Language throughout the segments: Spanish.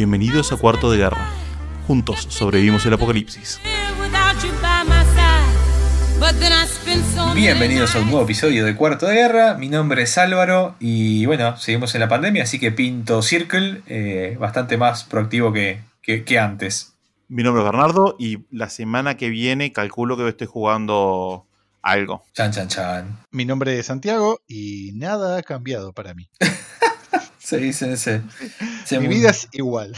Bienvenidos a Cuarto de Guerra. Juntos sobrevivimos el apocalipsis. Bienvenidos a un nuevo episodio de Cuarto de Guerra. Mi nombre es Álvaro y bueno, seguimos en la pandemia, así que pinto Circle eh, bastante más proactivo que, que, que antes. Mi nombre es Bernardo y la semana que viene calculo que estoy jugando algo. Chan, chan, chan. Mi nombre es Santiago y nada ha cambiado para mí. Se dice ese. Mi vida es igual.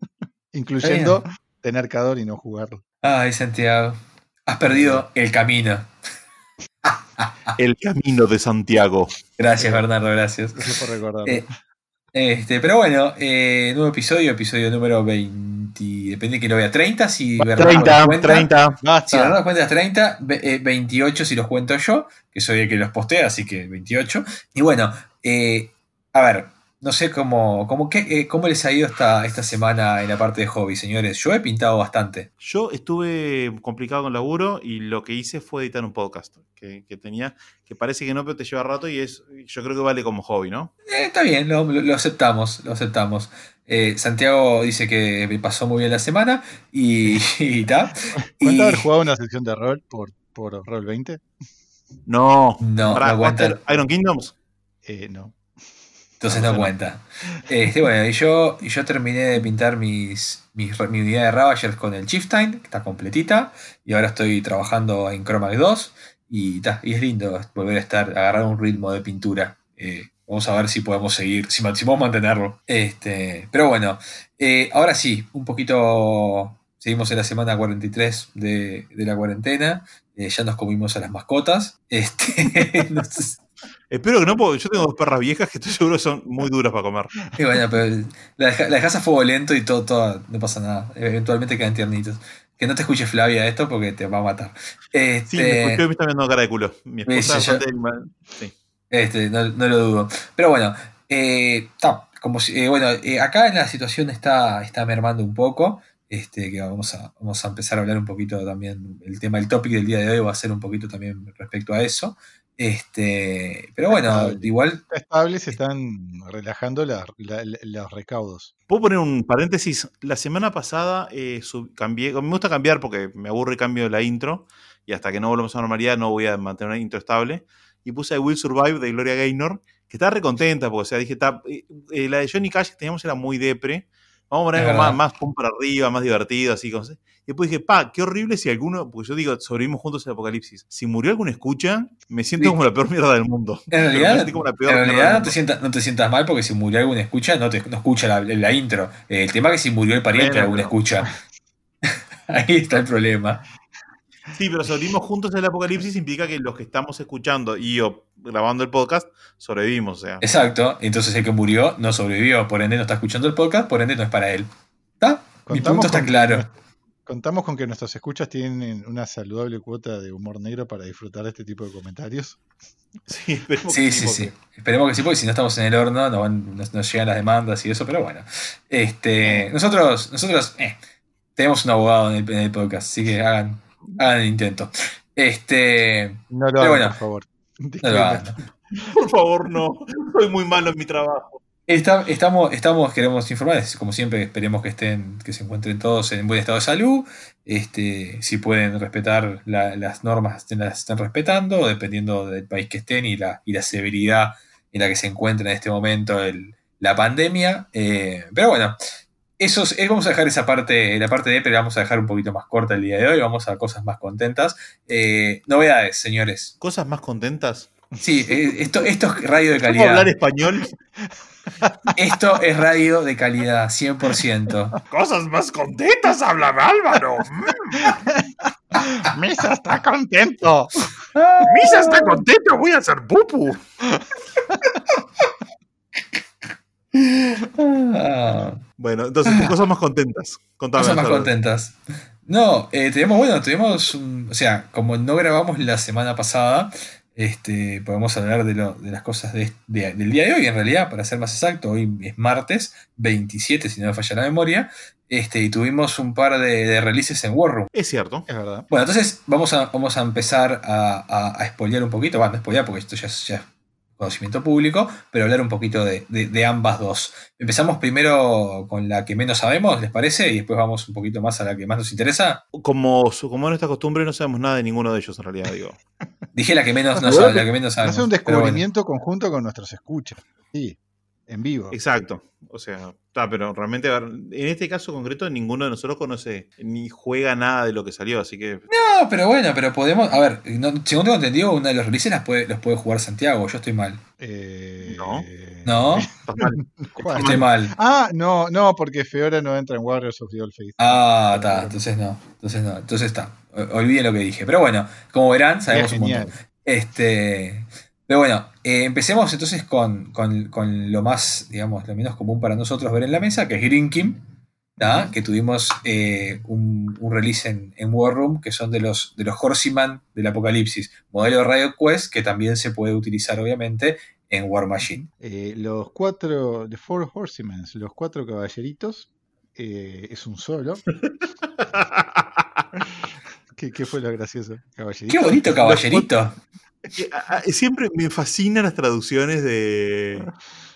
Incluyendo tener Cador y no jugarlo. Ay, Santiago. Has perdido el camino. El camino de Santiago. Gracias, Bernardo, gracias. Gracias por recordarlo. Eh, este, pero bueno, eh, nuevo episodio, episodio número 20. Depende de que lo vea. 30 si Bernardo 30, los cuenta. 30. Si Bernardo cuenta las 30, ve- eh, 28 si los cuento yo, que soy el que los postea, así que 28. Y bueno, eh, a ver, no sé cómo, cómo, qué, eh, cómo les ha ido esta, esta semana en la parte de hobby, señores. Yo he pintado bastante. Yo estuve complicado con laburo y lo que hice fue editar un podcast que, que tenía, que parece que no, pero te lleva rato y es, yo creo que vale como hobby, ¿no? Eh, está bien, lo, aceptamos, lo aceptamos. Eh, Santiago dice que me pasó muy bien la semana y y ta. ¿Cuánto Y- haber jugado una sección de rol por, por Roll 20? No. No, Pará, no cuenta. ¿jugaste Iron Kingdoms? Eh, no. Entonces No, cuenta. Este, bueno, y yo, y yo terminé de pintar mis, mis, mi unidad de Ravagers con el Chieftain, que está completita. Y ahora estoy trabajando en Chroma 2. Y, ta, y es lindo volver a estar, agarrar un ritmo de pintura. Eh, vamos a ver si podemos seguir, si, si podemos mantenerlo. Este, pero bueno, eh, ahora sí, un poquito. Seguimos en la semana 43 de, de la cuarentena. Eh, ya nos comimos a las mascotas. Este, no sé- Espero que no, porque yo tengo dos perras viejas que estoy seguro que son muy duras para comer. Y bueno, pero la, deja- la dejas a fuego lento y todo, todo, no pasa nada. Eventualmente quedan tiernitos. Que no te escuche Flavia esto porque te va a matar. Este, Sí, me escuchó y me está viendo cara de culo. Mi esposa sí, mal- sí. este, no, no lo dudo. Pero bueno, eh, ta, como si- eh, bueno eh, acá la situación está, está mermando un poco. Este, que vamos a, vamos a empezar a hablar un poquito también. El tema, el topic del día de hoy va a ser un poquito también respecto a eso. Este, pero bueno, Estable. igual Está estable, se están relajando la- la- la- los recaudos. ¿Puedo poner un paréntesis? La semana pasada eh, sub- cambié, me gusta cambiar porque me aburre y cambio la intro y hasta que no volvamos a la normalidad no voy a mantener una intro estable. Y puse I Will Survive de Gloria Gaynor, que estaba recontenta porque, o sea, dije, "Ta- eh, eh, la de Johnny Cash que teníamos era muy depre. Vamos a poner algo más, más pum para arriba, más divertido, así como... Y después dije, pa, qué horrible si alguno, porque yo digo, sobrevivimos juntos el apocalipsis. Si murió alguna escucha, me siento Sí. como la peor mierda del mundo. En realidad, como la peor en realidad no, te sientas, no te sientas mal porque si murió alguna escucha, no, te, no escucha la, la intro. Eh, El tema es que si murió el pariente, pero- escucha. Ahí está el problema. Sí, pero sobrevivimos juntos el apocalipsis implica que los que estamos escuchando y yo grabando el podcast sobrevivimos, o sea. Exacto. Entonces el que murió no sobrevivió, por ende no está escuchando el podcast, por ende no es para él. ¿Está? Mi punto está que claro. Contamos con que nuestros escuchas tienen una saludable cuota de humor negro para disfrutar de este tipo de comentarios. Sí, esperemos Sí, que sí, Esperemos que sí, porque si no estamos en el horno, nos, van- nos- nos llegan las demandas y eso, pero bueno. Este, nosotros, nosotros eh, tenemos un abogado en el, en el podcast, así que hagan, hagan el intento. Este, No lo hagan, bueno, por favor. Por favor, no. Soy muy malo en mi trabajo. Está- estamos, estamos, queremos informar, como siempre, esperemos que estén, que se encuentren todos en buen estado de salud. Este, si pueden respetar la- las normas, las estén respetando, dependiendo del país que estén y la, y la severidad en la que se encuentra en este momento el- la pandemia. Eh, pero bueno, eso es- eh, vamos a dejar esa parte, la parte de pero la vamos a dejar un poquito más corta el día de hoy. Vamos a cosas más contentas. Eh, novedades, señores. Cosas más contentas. Sí, eh, esto, esto es radio de ¿Cómo calidad. hablar español? Esto es radio de calidad, 100%. Cosas más contentas, habla Álvaro. Misa está contento. Misa está contento, voy a hacer pupu. Bueno, entonces, cosas más contentas. Contame. cosas más contentas. No, eh, tenemos, bueno, tenemos, un- o sea, como no grabamos la semana pasada, este, podemos hablar de, lo- de las cosas de- de- del día de hoy, en realidad, para ser más exacto, hoy es martes 27, si no me falla la memoria, este, y tuvimos un par de, de releases en War Room. Es cierto. Es verdad. Bueno, entonces vamos a, vamos a empezar a, a, a spoilear un poquito, bueno, no spoilear porque esto ya, ya es conocimiento público, pero hablar un poquito de, de- de ambas dos. Empezamos primero con la que menos sabemos, ¿les parece? Y después vamos un poquito más a la que más nos interesa. Como, su- como es nuestra costumbre, no sabemos nada de ninguno de ellos, en realidad, digo. Dije la que menos, no Bueno, sabe- la que menos sabemos. Hace un bueno. descubrimiento conjunto con nuestros escuchas. Sí, en vivo. Exacto. O sea, está, pero realmente, a ver, en este caso concreto, ninguno de nosotros conoce ni juega nada de lo que salió, así que. No, pero bueno, pero podemos. A ver, no- según tengo entendido, uno de los releases las puede- los puede jugar Santiago. Yo estoy mal. Eh, No. No. Estoy mal. Ah, no, no, porque Feora no entra en Warriors of the Old Faith. Ah, está. Entonces no. Entonces no. Entonces está. Olviden lo que dije. Pero bueno, como verán, sabemos un montón. Este. Pero bueno, eh, empecemos entonces con, con- con lo más, digamos, lo menos común para nosotros ver en la mesa, que es Grinkim, ¿tá? que tuvimos eh, un, un release en, en War Room, que son de los, de los Horseman del Apocalipsis, modelo de Radio Quest, que también se puede utilizar, obviamente, en War Machine. Eh, los cuatro, The Four Horsemen, los cuatro caballeritos, eh, es un solo. ¿Qué, qué fue lo gracioso? Caballerito. ¡Qué bonito, caballerito! Eh, a- Siempre me fascinan las traducciones de,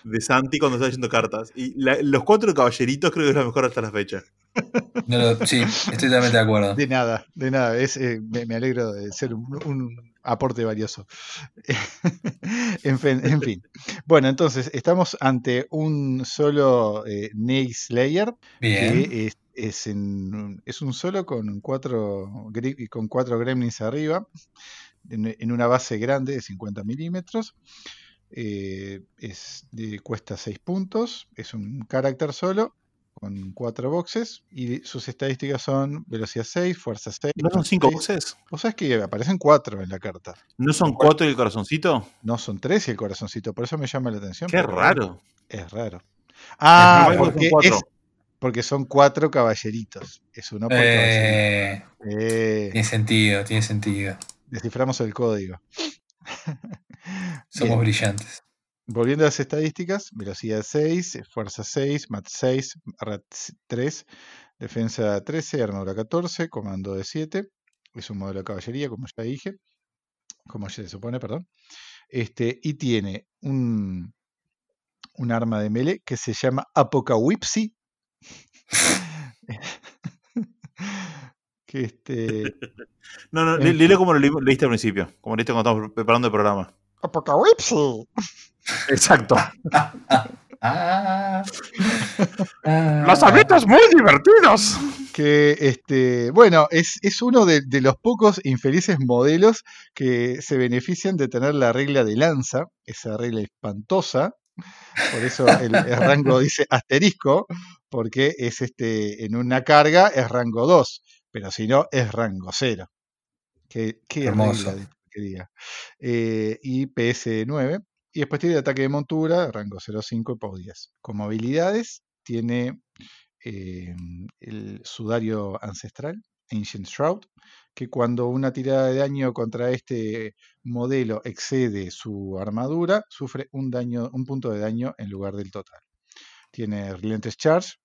de Santi cuando está leyendo cartas. Y la- los cuatro caballeritos creo que es la mejor hasta la fecha. No lo- sí, estoy totalmente de acuerdo. De nada, de nada. Es, eh, me, me alegro de ser un, un aporte valioso. en, fin, en fin. Bueno, entonces estamos ante un solo eh, Nate Slayer Bien. que es, es, en- es un solo con cuatro, con cuatro gremlins arriba, en, en una base grande de 50 milímetros. eh, es de- cuesta 6 puntos, es un carácter solo, con cuatro boxes, y sus estadísticas son velocidad 6, fuerza 6. ¿No son cinco voces? Vos sabés que aparecen cuatro en la carta, ¿No son cuatro y el corazoncito? no son tres y el corazoncito, por eso me llama la atención. Qué raro. Es raro. Ah, porque porque, son cuatro. es- porque son cuatro caballeritos. Es uno por Eh, tiene sentido, tiene sentido. Desciframos el código. Somos brillantes. Volviendo a las estadísticas, velocidad 6, fuerza 6, mat 6, rat 3, defensa 13, armadura 14, comando de 7. Es un modelo de caballería, como ya dije. Como ya se supone, perdón. Este, y tiene un, un arma de melee que se llama Apocawipsi. que este. No, no, fin. léelo como lo leí- leíste al principio. Como leíste cuando estábamos preparando el programa. Apocawipsi. Exacto. Ah. Ah. Los habitos muy divertidos. que este, bueno, es, es uno de, de los pocos infelices modelos que se benefician de tener la regla de lanza, esa regla espantosa. Por eso el, el rango dice asterisco, porque es este, en una carga es rango 2, pero si no es rango 0. Qué, qué porquería. Eh, y PS9. Y después tiene ataque de montura, rango 0.5 y POW 10. Como habilidades, tiene eh, el sudario ancestral, Ancient Shroud, que cuando una tirada de daño contra este modelo excede su armadura, sufre un, daño, un punto de daño en lugar del total. Tiene Relentless Charge,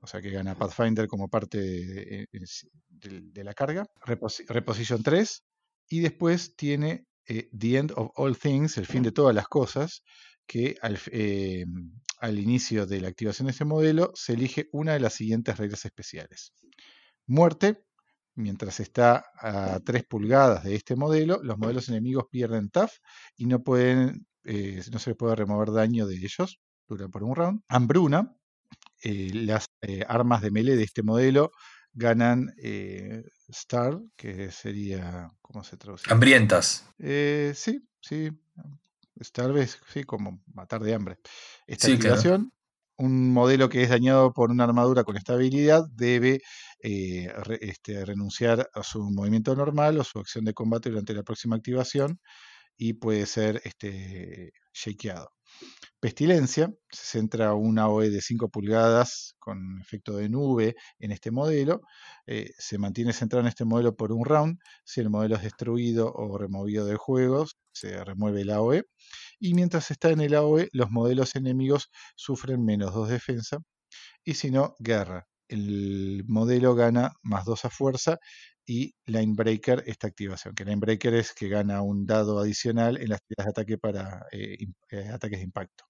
o sea que gana Pathfinder como parte de, de la carga, Reposi- Reposition 3, y después tiene eh, The End of All Things, el fin de todas las cosas, que eh, al inicio de la activación de este modelo se elige una de las siguientes reglas especiales. Muerte, mientras está a 3 pulgadas de este modelo, los modelos enemigos pierden TAF y no, pueden, eh, no se les puede remover daño de ellos, dura por un round. Hambruna, eh, las eh, armas de melee de este modelo ganan eh, Star, que sería, ¿cómo se traduce? Hambrientas. Eh, sí, sí. Tal vez, sí, como matar de hambre. Esta Sí, claro. activación, un modelo que es dañado por una armadura con esta habilidad debe eh, re- este, renunciar a su movimiento normal o su acción de combate durante la próxima activación y puede ser este, shakeado. Pestilencia, se centra una OE de 5 pulgadas con efecto de nube en este modelo. eh, se mantiene centrado en este modelo por un round. Si el modelo es destruido o removido del juego, se remueve la OE. Y mientras está en el AOE, los modelos enemigos sufren menos 2 defensa. Y si no, guerra. El modelo gana más 2 a fuerza y Linebreaker esta activación, que Linebreaker es que gana un dado adicional en las tiras de ataque para eh, eh, ataques de impacto.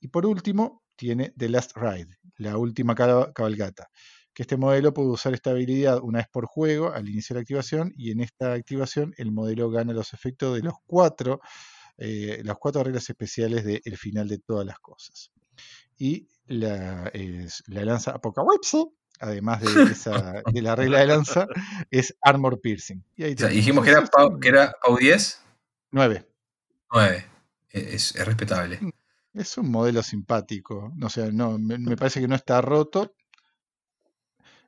Y por último, tiene The Last Ride, la última caba- cabalgata, que este modelo puede usar esta habilidad una vez por juego al iniciar la activación y en esta activación el modelo gana los efectos de los cuatro, eh, las cuatro reglas especiales del final de todas las cosas. Y la, es- la lanza Apocalypse, además de, esa, de la regla de lanza, es Armor Piercing. Y ahí O sea, dijimos que era, Pau, que era Pau 10, 9. 9. Es, es respetable. Es un modelo simpático. O sea, no, me, me parece que no está roto.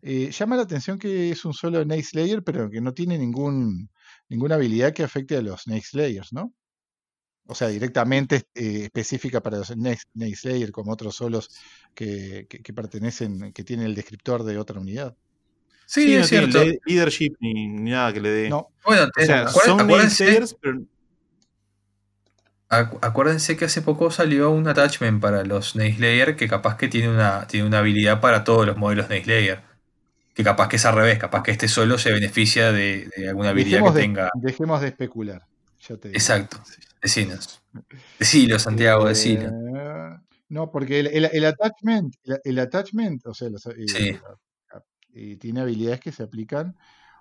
Eh, llama la atención que es un solo Snake Slayer, pero que no tiene ningún, ninguna habilidad que afecte a los Snake Slayers, ¿no? O sea, directamente eh, específica para los Snake Slayer, como otros solos que, que- que pertenecen, que tienen el descriptor de otra unidad. Sí, Sí, es no tiene cierto. le- leadership ni, ni nada que le dé. No, Bueno, O sea, son Slayers, pero acu- acuérdense que hace poco salió un attachment para los Snake Slayer que capaz que tiene una, tiene una habilidad para todos los modelos Snake Slayer. Que capaz que es al revés, capaz que este solo se beneficia de, de alguna habilidad dejemos que de, tenga. dejemos de especular. Ya te digo. Exacto. Decinos. Decilo, Santiago, decilo. Eh, no, porque el, el- el attachment, el, el attachment, o sea, los, eh, Sí. eh, tiene habilidades que se aplican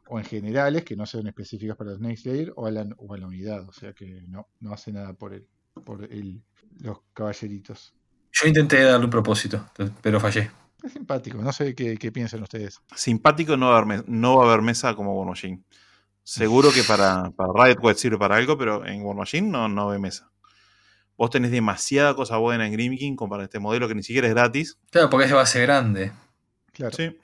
o en generales, que no son específicas para Snake Slayer, o a la, o a la unidad, o sea que no, no hace nada por el, por el, los caballeritos. Yo intenté darle un propósito, pero fallé. Es simpático, no sé qué, qué piensan ustedes. simpático no va a haber, no va a haber mesa como Machine. Seguro que para, para Riot Quest sirve para algo, pero en War Machine no, no ve mesa. Vos tenés demasiada cosa buena en Grim King como para este modelo que ni siquiera es gratis. Claro, porque es de base grande. Claro, Sí.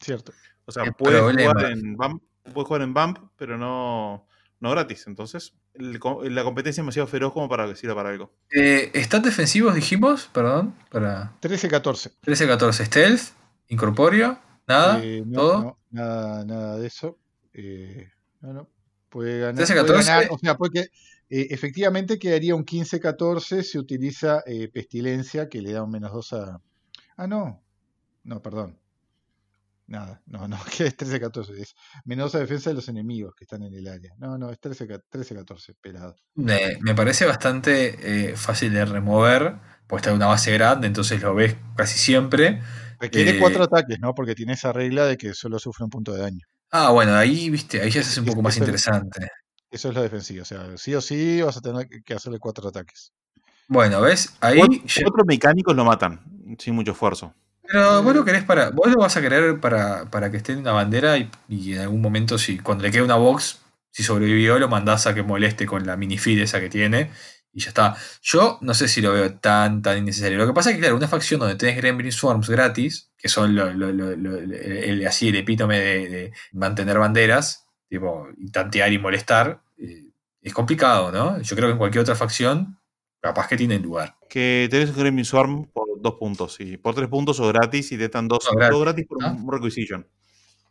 cierto. O sea, puedes jugar, en Bump, puedes jugar en Bump, pero no, no gratis. Entonces, el la competencia es demasiado feroz como para que sirva para algo. Eh, ¿Stat defensivos dijimos? Perdón. Para 13-14. 13-14. Stealth. Incorpóreo. Nada. Eh, no, todo. no, nada, nada de eso. Eh, no, no. Puede ganar. 13, puede 14. ganar, o sea, porque eh, efectivamente quedaría un 15-14 si utiliza eh, pestilencia que le da un menos 2 a. Ah, no. No, perdón. Nada, no, no, que es 13-14. Es menos 2 a defensa de los enemigos que están en el área. No, no, es 13-14, pelado. Me, me parece bastante eh, fácil de remover. Pues está en una base grande, entonces lo ves casi siempre. Requiere Eh, 4 ataques, ¿no? Porque tiene esa regla de que solo sufre un punto de daño. Ah, bueno, ahí, viste, ahí ya se hace un poco más eso es- interesante. Eso es lo defensivo. O sea, sí o sí vas a tener que hacerle 4 ataques. Bueno, ¿ves? Ahí. Cuatro, ya- cuatro mecánicos lo matan, sin mucho esfuerzo. Pero vos lo querés para. Vos lo vas a querer para, para que esté en una bandera y, y en algún momento, si cuando le quede una box, si sobrevivió, lo mandás a que moleste con la minifeed esa que tiene. Y ya está. Yo no sé si lo veo tan, tan innecesario. Lo que pasa es que, claro, una facción donde tenés Gremlin Swarms gratis, que son lo- lo- lo- lo- el, así el epítome de, de mantener banderas, tipo, y tantear y molestar, eh, es complicado, ¿no? Yo creo que en cualquier otra facción, capaz que tiene lugar. Que tenés Gremlin Swarm por dos puntos. Y por tres puntos o gratis y te están dos, No, gratis, dos gratis por un Requisition.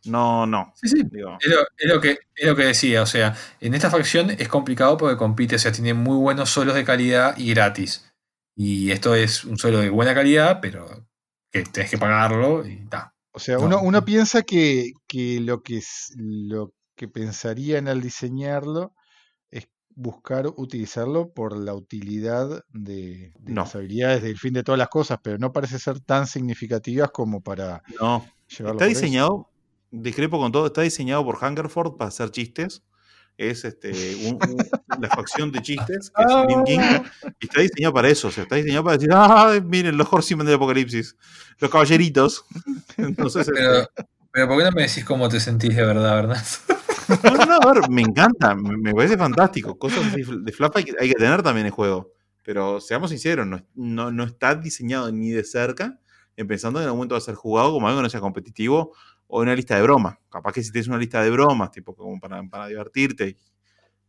No, no. Sí, sí, Digo, Es lo, es lo que, es lo que decía, o sea, en esta facción es complicado porque compite, o sea, tiene muy buenos solos de calidad y gratis. Y esto es un solo de buena calidad, pero que tenés que pagarlo y está. O sea, No. uno, uno piensa que, que lo que es- lo que pensarían al diseñarlo es buscar utilizarlo por la utilidad de, de No. las habilidades del fin de todas las cosas, pero no parece ser tan significativas como para no. llevarlo Está eso. Discrepo con todo, está diseñado por Hungerford para hacer chistes. Es este, un- un- la facción de chistes, que es King, y está diseñado para eso. O sea, está diseñado para decir, ah, miren, los Horsemen del Apocalipsis, los caballeritos. Entonces, Pero, este, pero ¿por qué no me decís cómo te sentís de verdad, verdad? no, no, no, a ver, me encanta, me, parece fantástico. Cosas de flap hay que, hay que tener también en juego. Pero seamos sinceros, no, no, no está diseñado ni de cerca, en pensando en el momento va a ser jugado como algo que no sea competitivo o una lista de bromas. Capaz que si tienes una lista de bromas, tipo como para, para divertirte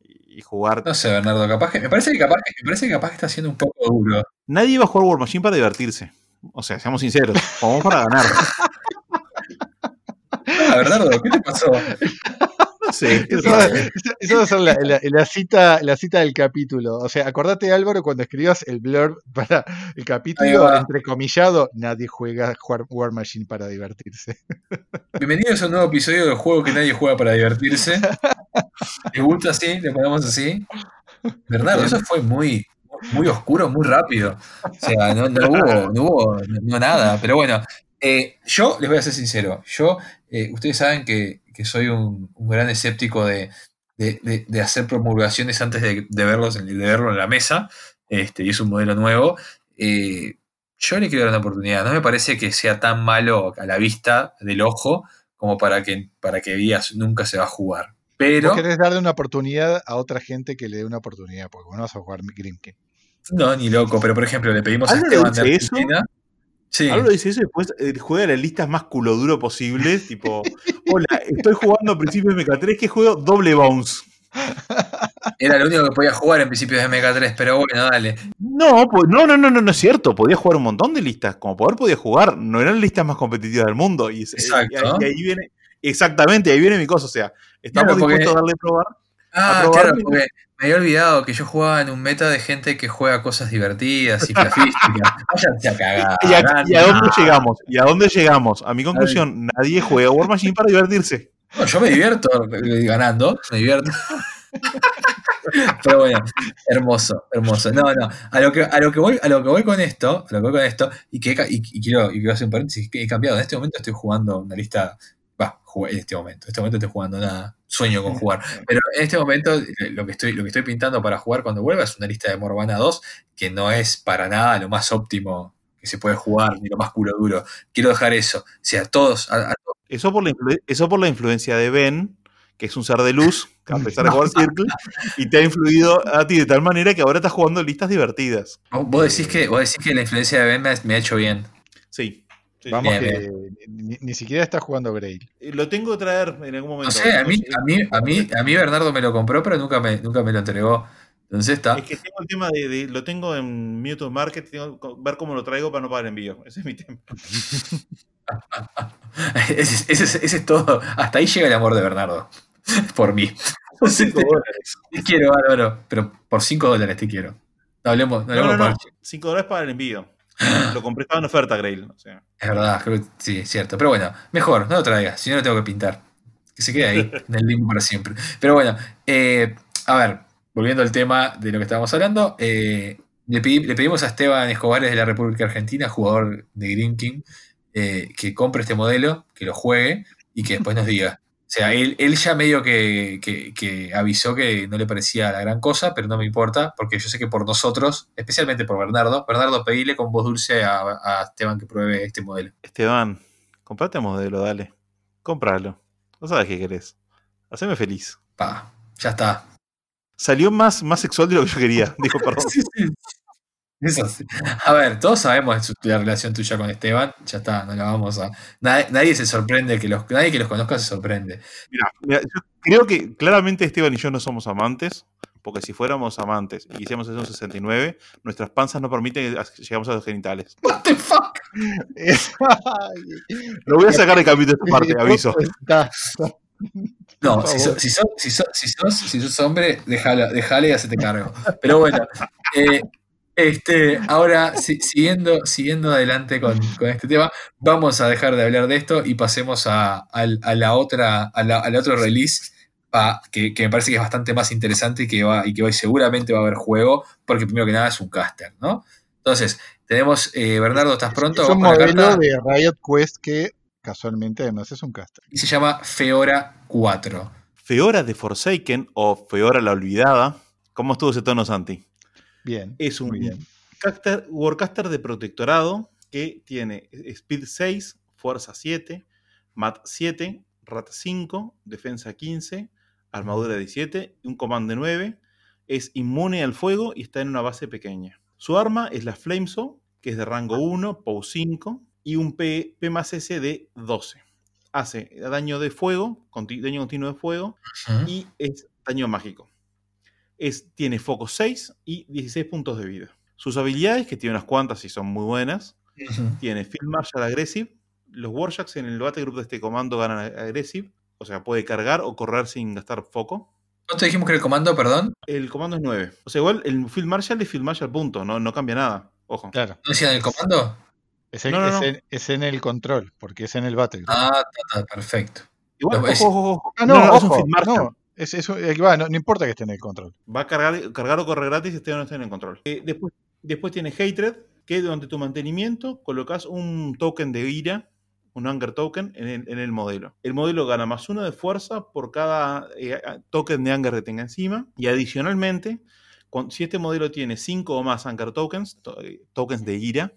y, y jugar. No sé, Bernardo, capaz que. Me parece que capaz, que- me parece que capaz que está siendo un poco duro. Nadie va a jugar War Machine para divertirse. O sea, seamos sinceros, jugamos para ganar. Ah, Bernardo, ¿qué te pasó? No sé. Eso, va- a ser la, la- la cita, la cita del capítulo. O sea, acordate, Álvaro, cuando escribas el blurb para el capítulo, entrecomillado, nadie juega War, War Machine para divertirse. Bienvenidos a un nuevo episodio del juego que nadie juega para divertirse. ¿Les gusta así? ¿Le ponemos así? Bernardo, eso fue muy, muy oscuro, muy rápido. O sea, no, no hubo, no hubo no nada. Pero bueno, eh, yo les voy a ser sincero. Yo, eh, ustedes saben que, que soy un, un gran escéptico de, de- de- de hacer promulgaciones antes de, verlos, de verlo en la mesa. Este, y es un modelo nuevo. Eh, yo le quiero dar una oportunidad. No me parece que sea tan malo a la vista del ojo como para que, para que digas nunca se va a jugar. Pero, Vos querés darle una oportunidad a otra gente que le dé una oportunidad, porque vos no vas a jugar Grimkin. no, ni loco, pero por ejemplo, le pedimos a ¿Álvaro Esteban de dice eso? Argentina. Sí, Algo dice eso y después eh, juega las listas más culo duro posibles. Tipo, hola, estoy jugando a principios de MK3 que juego doble bounce. Era lo único que podía jugar en principios de MK3, pero bueno, dale. No, pues, no, no, no, no, no es cierto. Podía jugar un montón de listas. Como poder podía jugar. No eran listas más competitivas del mundo. Y, Exacto. y ahí, viene. Exactamente, ahí viene mi cosa. O sea, estamos dispuestos a darle a probar. Ah, claro, porque me había olvidado que yo jugaba en un meta de gente que juega cosas divertidas y plafísticas. Váyanse a cagar. ¿Y a, y a dónde llegamos? ¿Y a dónde llegamos? A mi conclusión, nadie juega War Machine para divertirse. No, yo me divierto eh, ganando, me divierto. Pero bueno, hermoso, hermoso. No, no, a lo que, a lo que voy, a lo que voy con esto, a lo que voy con esto, y que y, y quiero, y quiero hacer un paréntesis, que he cambiado. En este momento estoy jugando una lista. Va, en este momento. En este momento estoy jugando nada. Sueño con jugar. Pero en este momento eh, lo que estoy, lo que estoy pintando para jugar cuando vuelva es una lista de Morvana 2, que no es para nada lo más óptimo que se puede jugar, ni lo más culo duro. Quiero dejar eso. O sea, todos, a- a Eso por, la eso por la influencia de Ben, que es un ser de luz, que a pesar de jugar Circle, y te ha influido a ti de tal manera que ahora estás jugando listas divertidas. Vos vos decís que, vos decís que la influencia de Ben me, ha- me ha hecho bien. Sí. sí. Vamos Bien, que ni, ni siquiera está jugando Grail. Eh, Lo tengo que traer en algún momento. No sé, a mí, a mí, a mí, a mí Bernardo me lo compró, pero nunca me, nunca me lo entregó. Entonces está. Es que tengo el tema de, de- lo tengo en Mute Market, tengo que ver cómo lo traigo para no pagar envío. Ese es mi tema. Ese, ese es- ese es todo. Hasta ahí llega el amor de Bernardo. Por mí. Dólares. Te quiero, Álvaro, pero por 5 dólares te quiero. No hablemos, no hablemos no, no. por- 5 dólares para el envío. Lo compré, estaba en oferta, Grail. O sea, Es verdad, creo que sí, es cierto. Pero bueno, mejor, no lo traigas, si no lo tengo que pintar. Que se quede ahí, en el limbo para siempre. Pero bueno, eh, a ver, volviendo al tema de lo que estábamos hablando, eh, le, pedimos a Esteban Escobares de la República Argentina, jugador de Green King, eh, que compre este modelo, que lo juegue y que después nos diga. O sea, él, él ya medio que, que- que avisó que no le parecía la gran cosa, pero no me importa, porque yo sé que por nosotros, especialmente por Bernardo, Bernardo, pedile con voz dulce a, a Esteban que pruebe este modelo. Esteban, comprate modelo, dale. Compralo. No sabes qué querés. Haceme feliz. Pa, ya está. Salió más, más sexual de lo que yo quería. Dijo, perdón. Sí, sí. Eso sí. A ver, todos sabemos la relación tuya con Esteban. Ya está, no la vamos a. Nadie, nadie se sorprende que los. Nadie que los conozca se sorprende. Mira, mira, yo creo que claramente Esteban y yo no somos amantes, porque si fuéramos amantes y hiciéramos eso en 69, nuestras panzas no permiten que lleguemos a los genitales. What the fuck? Lo voy a sacar de capítulo esta parte, aviso. No, si, sos, si, sos, si, sos, si, sos, si sos hombre, déjala, déjale y hacete cargo. Pero bueno, eh, este, ahora si- siguiendo, siguiendo adelante con, con este tema, vamos a dejar de hablar de esto y pasemos a, la otra, a la, otro release. que, que me parece que es bastante más interesante y que, va, y que hoy seguramente va a haber juego, porque primero que nada es un caster, ¿no? Entonces, tenemos, eh, Bernardo, ¿estás pronto? Es un de Riot Quest que casualmente además es un caster. Y se llama Feora 4. Feora de Forsaken o Feora la Olvidada. ¿Cómo estuvo ese tono, Santi? Bien. Es un Muy bien. caster- Warcaster de protectorado que tiene Speed 6, Fuerza 7, Mat 7, Rat 5, Defensa 15, Armadura 17 y un comando 9. Es inmune al fuego y está en una base pequeña. Su arma es la Flamesaw, que es de rango 1, POW 5 y un P, P más S de 12. Hace daño de fuego, conti- daño continuo de fuego y es daño mágico. Es, tiene foco 6 y 16 puntos de vida. Sus habilidades, que tiene unas cuantas y son muy buenas, tiene Field Marshal Aggressive. Los Warjacks en el Battle Group de este comando ganan Aggressive. O sea, puede cargar o correr sin gastar foco. ¿Cuánto dijimos que era el comando, perdón? El comando es 9. O sea, igual el Field Marshal es Field Marshal, punto. No, no cambia nada. Ojo. Claro. ¿No decían el comando? Es, el- No, no, es no. en, es en el control, porque es en el battle. Ah, ta, ta, perfecto. Igual, No, es- ojo, ojo, ojo. Ah, No, no, no, es un ojo, Field Marshal. no, es, es un- va, no, no importa que esté en el control. Va a cargar, cargar o correr gratis esté o no esté en el control. Eh, después, después tiene Hatred, que durante tu mantenimiento colocas un token de ira, un Anger Token, en el, en el modelo. El modelo gana más uno de fuerza por cada eh, token de Anger que tenga encima. Y adicionalmente, cuan- si este modelo tiene 5 o más Anger Tokens, to- eh, tokens de ira,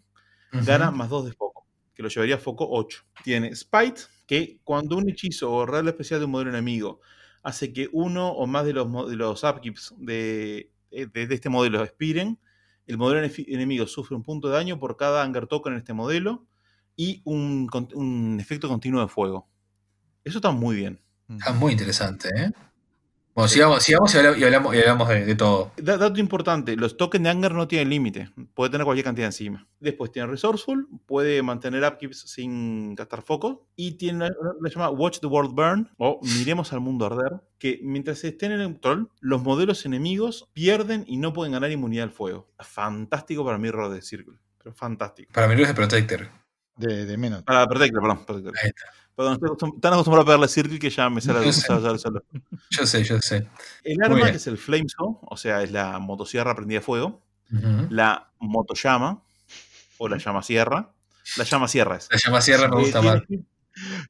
Gana más 2 de foco, que lo llevaría a foco 8. Tiene Spite, que cuando un hechizo o regla especial de un modelo enemigo hace que uno o más de los, de los upkeeps de, eh, de- de este modelo expiren, el modelo enemigo sufre un punto de daño por cada Anger Token en este modelo y un, un efecto continuo de fuego. Eso está muy bien. Está muy interesante, ¿eh? Bueno, sigamos, sigamos y hablamos, y hablamos, y hablamos de, de todo. Da- Dato importante, los tokens de Anger no tienen límite, puede tener cualquier cantidad encima. Después tiene Resourceful, puede mantener upkeeps sin gastar foco. Y tiene que se llama Watch the World Burn, o Miremos al Mundo Arder, que mientras estén en el control, los modelos enemigos pierden y no pueden ganar inmunidad al fuego. Fantástico para mi rol de Circle, pero fantástico. Para mí es de Protector. De, de menos. Para Protector, perdón. Protector. Ahí Perdón, estoy acostum- tan acostumbrado a pegarle Circle que ya me sale sale- sé. sale solo. Yo sé, yo sé. El arma, que es el Flame Saw, o sea, es la motosierra prendida a fuego. La motollama o la llama sierra. La llama sierra es. La llama sierra me gusta más. que-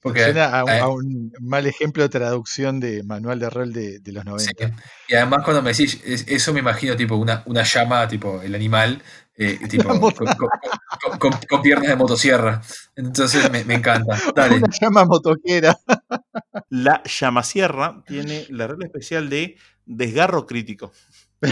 Porque, Suena a, un- a un mal ejemplo de traducción de manual de rol de, de los 90. Sí. Y además cuando me decís, es- eso me imagino tipo una, una llama, tipo el animal, eh, tipo, con, moto- con- con- con- con piernas de motosierra. Entonces me, me encanta. Dale. Una llama motoquera. La llama sierra tiene la regla especial de desgarro crítico.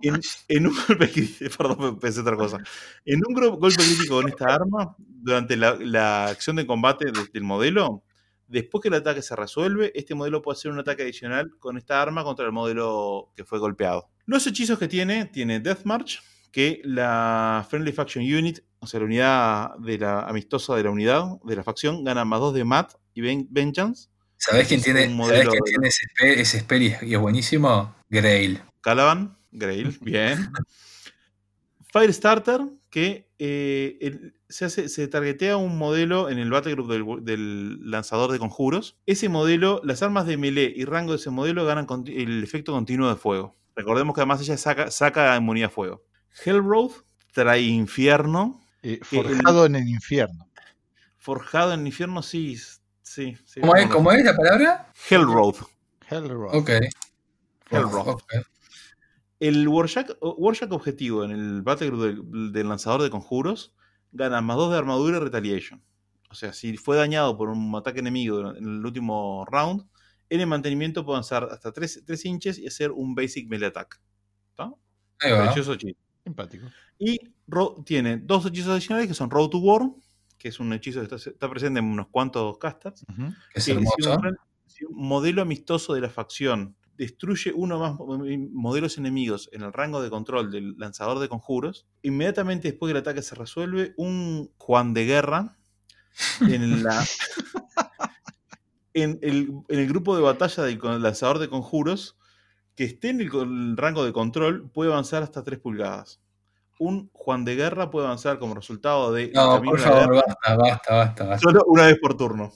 En, en un golpe crítico, perdón, pensé otra cosa. En un golpe crítico con esta arma, durante la, la acción de combate de- del modelo, después que el ataque se resuelve, este modelo puede hacer un ataque adicional con esta arma contra el modelo que fue golpeado. Los hechizos que tiene, tiene Death March, que la Friendly Faction Unit, o sea, la unidad de la amistosa de la unidad, de la facción, gana más 2 de Mat y Ven- Vengeance. ¿Sabés quién tiene, ¿sabés quién tiene ese, spell, ese spell y, y es buenísimo? Grail. Calaban, Grail, bien. Firestarter, que eh, el- se, hace, se targetea un modelo en el Battlegroup del, del lanzador de conjuros. Ese modelo, las armas de melee y rango de ese modelo ganan el efecto continuo de fuego. Recordemos que además ella saca, saca inmunidad a fuego. Hellroad trae infierno. eh, el- forjado en el infierno. Forjado en infierno, sí. Sí, sí, ¿Cómo es, cómo es la palabra? Hellroad. Hellroad. Ok. Hellroad. Ok. El Warjack, Warjack objetivo en el Battlegroup del, del lanzador de conjuros gana más 2 de armadura y retaliation. O sea, si fue dañado por un ataque enemigo en el último round, en el mantenimiento puede lanzar hasta 3, inches y hacer un basic melee attack. ¿Está? Ahí va. Precioso hechizo. Simpático. Y tiene dos hechizos adicionales que son Road to War, que es un hechizo que está, está presente en unos cuantos casters. Ujú. Que es que hermoso. un, si un modelo amistoso de la facción destruye uno o más mo- modelos enemigos en el rango de control del lanzador de conjuros, inmediatamente después que el ataque se resuelve, un Juan de Guerra en, la, en, el, en el grupo de batalla del con- lanzador de conjuros que esté en el, rango de control puede avanzar hasta 3 pulgadas. Un Juan de Guerra puede avanzar como resultado de No, por favor, basta, basta, basta, basta. solo una vez por turno.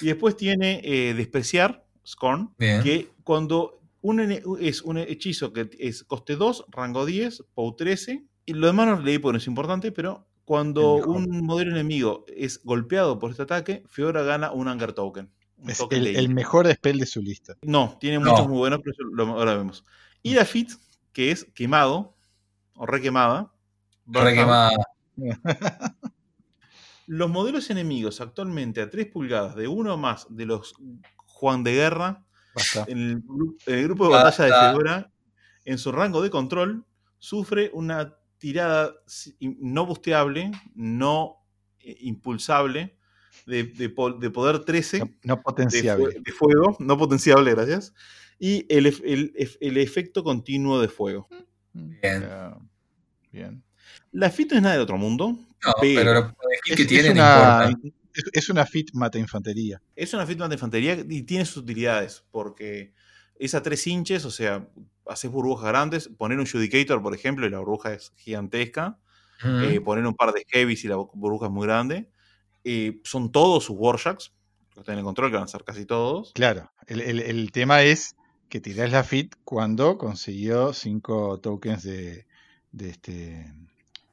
Y después tiene eh, despreciar, Scorn, Bien. que cuando un es un hechizo que es coste 2, rango 10, POW 13, y lo demás no leí porque no es importante, pero cuando un modelo enemigo es golpeado por este ataque, Fiora gana un Anger Token. Un Es el, de el ira. mejor spell de su lista. No, tiene No. muchos muy buenos, pero lo- ahora vemos. Y la Fit, que es quemado, o requemada. Re quemada. Los modelos enemigos actualmente a 3 pulgadas de uno o más de los Juan de Guerra Basta. en el, gru- en el grupo de Basta. batalla de Fedora, en su rango de control, sufre una tirada no busteable, no eh, impulsable, de, de de poder 13 No, potenciable. de fuego, no potenciable, gracias, y el, el el efecto continuo de fuego. Bien. Ya, Bien. La FIT no es nada del otro mundo, No, Pero- pero lo que es tiene una, importa. es, es una fit mata infantería. Es una fit mata infantería y tiene sus utilidades, porque es a 3 inches, o sea, haces burbujas grandes, poner un Judicator, por ejemplo, y la burbuja es gigantesca, eh, poner un par de Heavies y la burbuja es muy grande. Eh, son todos sus Warshacks, los tienen en control, que van a ser casi todos. Claro, el, el- el tema es que tirás la fit cuando consiguió 5 tokens de, de este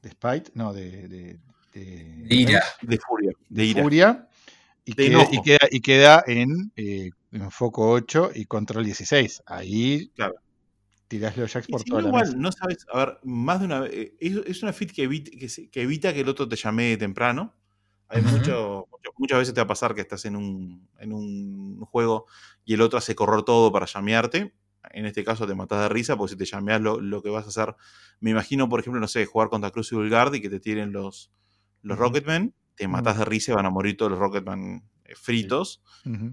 de Spite, no, de, de, de- De ira. De furia, de ira. furia y, queda, y, queda, y queda en, eh, en foco 8 y control 16. Ahí Claro. tirás los jacks Y por si toda no, la igual, mesa. no sabes, a ver, más de una vez, eh, es, es una fit que evita que, se- que evita que el otro te llame temprano. Hay Ujú. mucho- mucho- muchas veces te va a pasar que estás en un, en un juego y el otro hace correr todo para llamearte. En este caso te matas de risa porque si te llameas lo, lo que vas a hacer, me imagino, por ejemplo, no sé, jugar contra Crucible Guard y que te tiren los, los Ujú. Rocketmen, te matas de risa y van a morir todos los Rocketmen eh, fritos.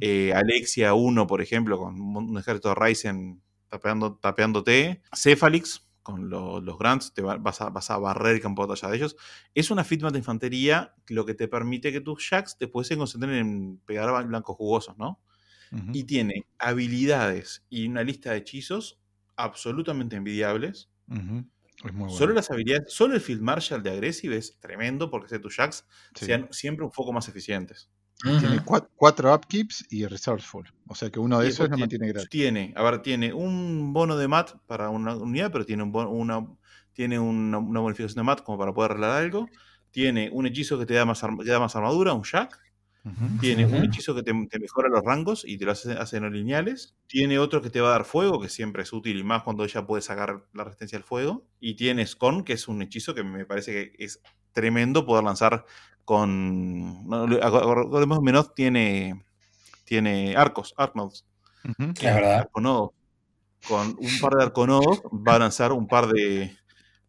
Eh, Alexia 1, por ejemplo, con un ejército de Ryzen tapeando, tapeándote. Cephalix, con lo- los Grants, te va- vas, a, vas a barrer el campo de batalla de ellos. Es una fitmat de infantería, lo que te permite que tus jacks después se concentren en pegar blancos jugosos, ¿no? Y tiene habilidades y una lista de hechizos absolutamente envidiables. Ujú. Es muy bueno. Solo las habilidades, solo el Field Marshal de Aggressive es tremendo porque hace tus jacks Sí. sean siempre un poco más eficientes. Tiene Ujú. cua- cuatro upkeeps y resourceful. O sea que uno de Y esos tiene- mantiene gratis. Tiene, a ver, tiene un bono de mat para una unidad, pero tiene, un bon- una, tiene una, una bonificación de mat como para poder arreglar algo. Tiene un hechizo que te da más, da más armadura, un jack. Tiene un hechizo que te, te mejora los rangos y te lo hace, hace no lineales. Tiene otro que te va a dar fuego, que siempre es útil y más cuando ella puede sacar la resistencia al fuego. Y tiene Scorn, que es un hechizo que me parece que es tremendo poder lanzar con. Le- Recordemos, Menot tiene, tiene arcos, arcnodes. Es verdad. Arconodos. Con un par de arconodos va a lanzar un par de,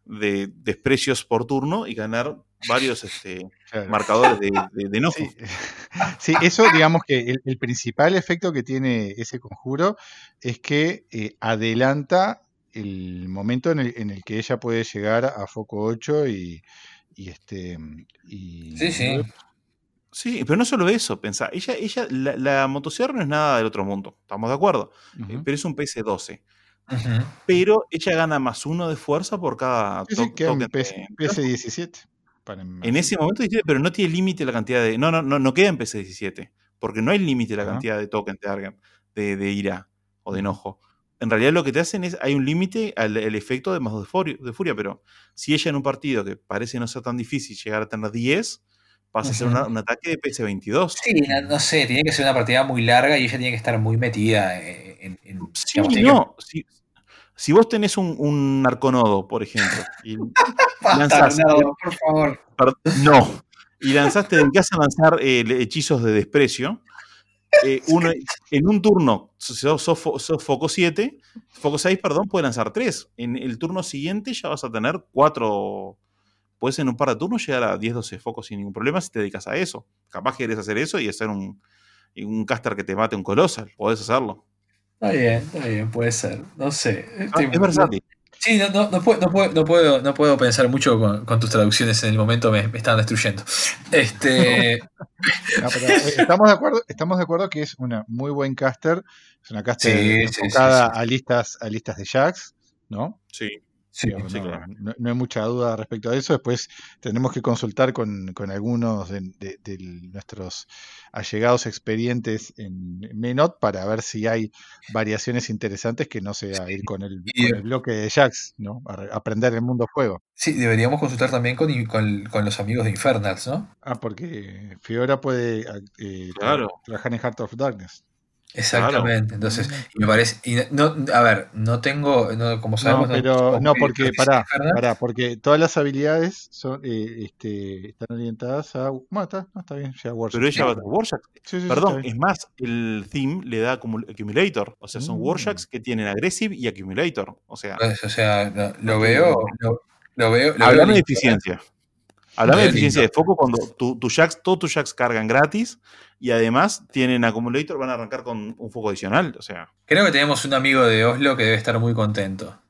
de desprecios por turno y ganar varios este, Claro. marcadores de, de, de enojo. Sí. Sí, eso digamos que el, el principal efecto que tiene ese conjuro es que eh, adelanta el momento en el, en el que ella puede llegar a foco 8 y, y este y Sí, sí. Sí, pero no solo eso, pensá, ella, ella, la, la motosierra no es nada del otro mundo, estamos de acuerdo, eh, pero es un PS12. Ujú. Pero ella gana más uno de fuerza por cada Sí, sí, to- queda en token PS, de- PS17. para En ese momento, dice, pero no tiene límite la cantidad de. No, no, no, no queda en PC17. Porque no hay límite la cantidad de tokens de, Argan- de, de ira o de enojo. En realidad lo que te hacen es. Hay un límite al efecto de más de furia, de furia, pero si ella en un partido que parece no ser tan difícil llegar a tener 10, pasa a ser una- un ataque de PC22. Sí, no, sé, tiene que ser una partida muy larga y ella tiene que estar muy metida eh, en. en- Sí, digamos, tiene que- no. Si, si vos tenés un, un arconodo, por ejemplo, y lanzás- por favor. No. Y lanzaste, te dedicás a lanzar eh, hechizos de desprecio. eh, uno, en un turno, sos, sos fo- sos foco 7, foco 6, perdón, puedes lanzar 3. En el turno siguiente ya vas a tener 4. Puedes en un par de turnos llegar a 10, 12 focos sin ningún problema si te dedicas a eso. Capaz que querés hacer eso y hacer un, un caster que te mate un colosal. Podés hacerlo. Está bien, está bien, puede ser. No sé. Ah, Estoy- es versátil. Sí, no, no, no puedo, no, puedo, no, puedo, no puedo pensar mucho con, con tus traducciones en el momento, me, me están destruyendo. Este, No, pero, eh, estamos, de acuerdo, estamos de acuerdo que es una muy buen caster. Es una caster Sí, sí, enfocada sí, sí. A, listas, a listas de jacks, ¿no? Sí. Sí, Digamos, sí, no, claro. no- no hay mucha duda respecto a eso. Después tenemos que consultar con, con algunos de, de- de nuestros allegados expedientes en Menot para ver si hay variaciones interesantes que no sea ir con el, Y- con el bloque de Jax, ¿no? A aprender el mundo fuego. sí, deberíamos consultar también con, con, con los amigos de Infernals, ¿no? Ah, porque Fiora puede eh, tra- Claro. trabajar en Heart of Darkness. Exactamente. Entonces, y me parece. Y no, a ver, no tengo. No, como No, sabemos. pero somos no, porque pará, pará, porque todas las habilidades son, eh, este, están orientadas a. Bueno, está, no, está bien, ya Warsaw. Pero ella va a Warjack. Sí, Perdón, es más, el theme le da Accumulator. O sea, son Mm. Warjacks que tienen Aggressive y Accumulator. O sea, Pues, o sea, lo, veo. Lo, lo veo. Lo hablame veo de eficiencia. Hablame de eficiencia de foco cuando tu, tu jacks, todos tus jacks cargan gratis y además tienen Accumulator, van a arrancar con un foco adicional. O sea, Creo que tenemos un amigo de Oslo que debe estar muy contento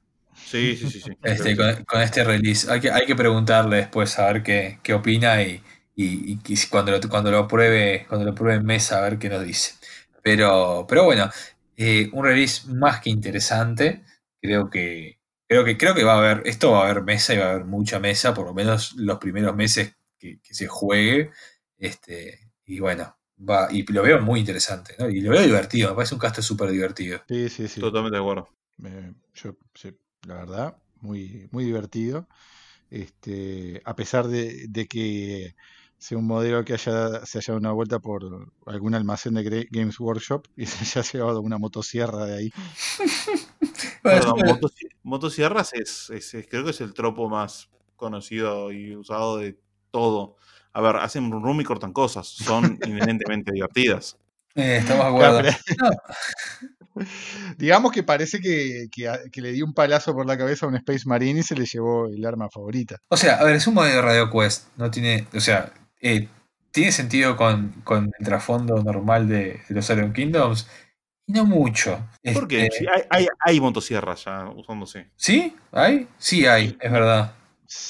sí, sí, sí. sí. este, con, con este release. Hay que, hay que preguntarle después a ver qué, qué opina y, y, y cuando, lo, cuando lo pruebe, cuando lo pruebe en mesa a ver qué nos dice. Pero, pero bueno, eh, un release más que interesante. Creo que, creo que, creo que va a haber, esto va a haber mesa y va a haber mucha mesa, por lo menos los primeros meses que, se juegue. Este, y bueno, va, y lo veo muy interesante, ¿no? Y lo veo divertido, me parece un caster súper divertido. Sí, sí, sí. Totalmente de acuerdo. yo, la verdad, muy, muy divertido. Este, a pesar de, de que sea un modelo que haya, se haya dado una vuelta por algún almacén de Games Workshop y se haya llevado una motosierra de ahí. motosierras es, creo que es el tropo más conocido y usado de todo. A ver, hacen room y cortan cosas, son inherentemente divertidas. Eh, estamos de acuerdo. Digamos que parece que, que, le dio un palazo por la cabeza a un Space Marine y se le llevó el arma favorita. O sea, a ver, es un modelo de Radio Quest. No tiene. O sea, eh, tiene sentido con, el trasfondo normal de, los Iron Kingdoms. Y no mucho. ¿Por qué? Este hay, hay, motosierras ya usándose. ¿Sí? ¿Hay? Sí, hay, es verdad.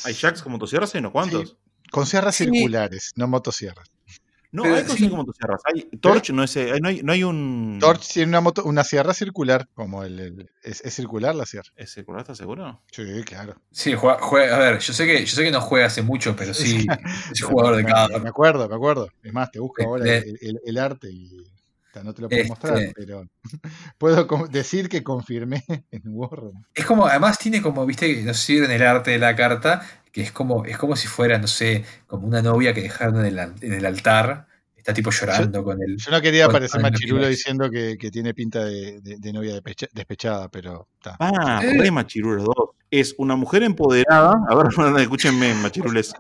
¿Hay jacks con motosierras? ¿Hay unos cuantos? Con sierras circulares, no motosierras. No, hay cosas como motosierras. Hay, Torch no, es, eh, no, hay, no hay un. Torch tiene una, moto, una sierra circular, como el, es, circular la sierra. ¿Es circular, estás seguro? Sí, claro. Sí, juega, a ver, yo sé, que, yo sé que no juega hace mucho, pero sí es jugador de cada. Me acuerdo, me acuerdo. Es más, te busco ahora el, el, arte y no te lo puedo mostrar, este pero puedo decir que confirmé en Warren. Es como, además tiene como, viste, no sé si en el arte de la carta, que es como, es como si fuera, no sé, como una novia que dejaron en el, en el altar. Está tipo llorando con el. Yo no quería parecer machirulo diciendo que, que, tiene pinta de, de, novia despechada, pero está. Ah, eh. machirulo dos. Es una mujer empoderada. A ver, escúchenme, machirules.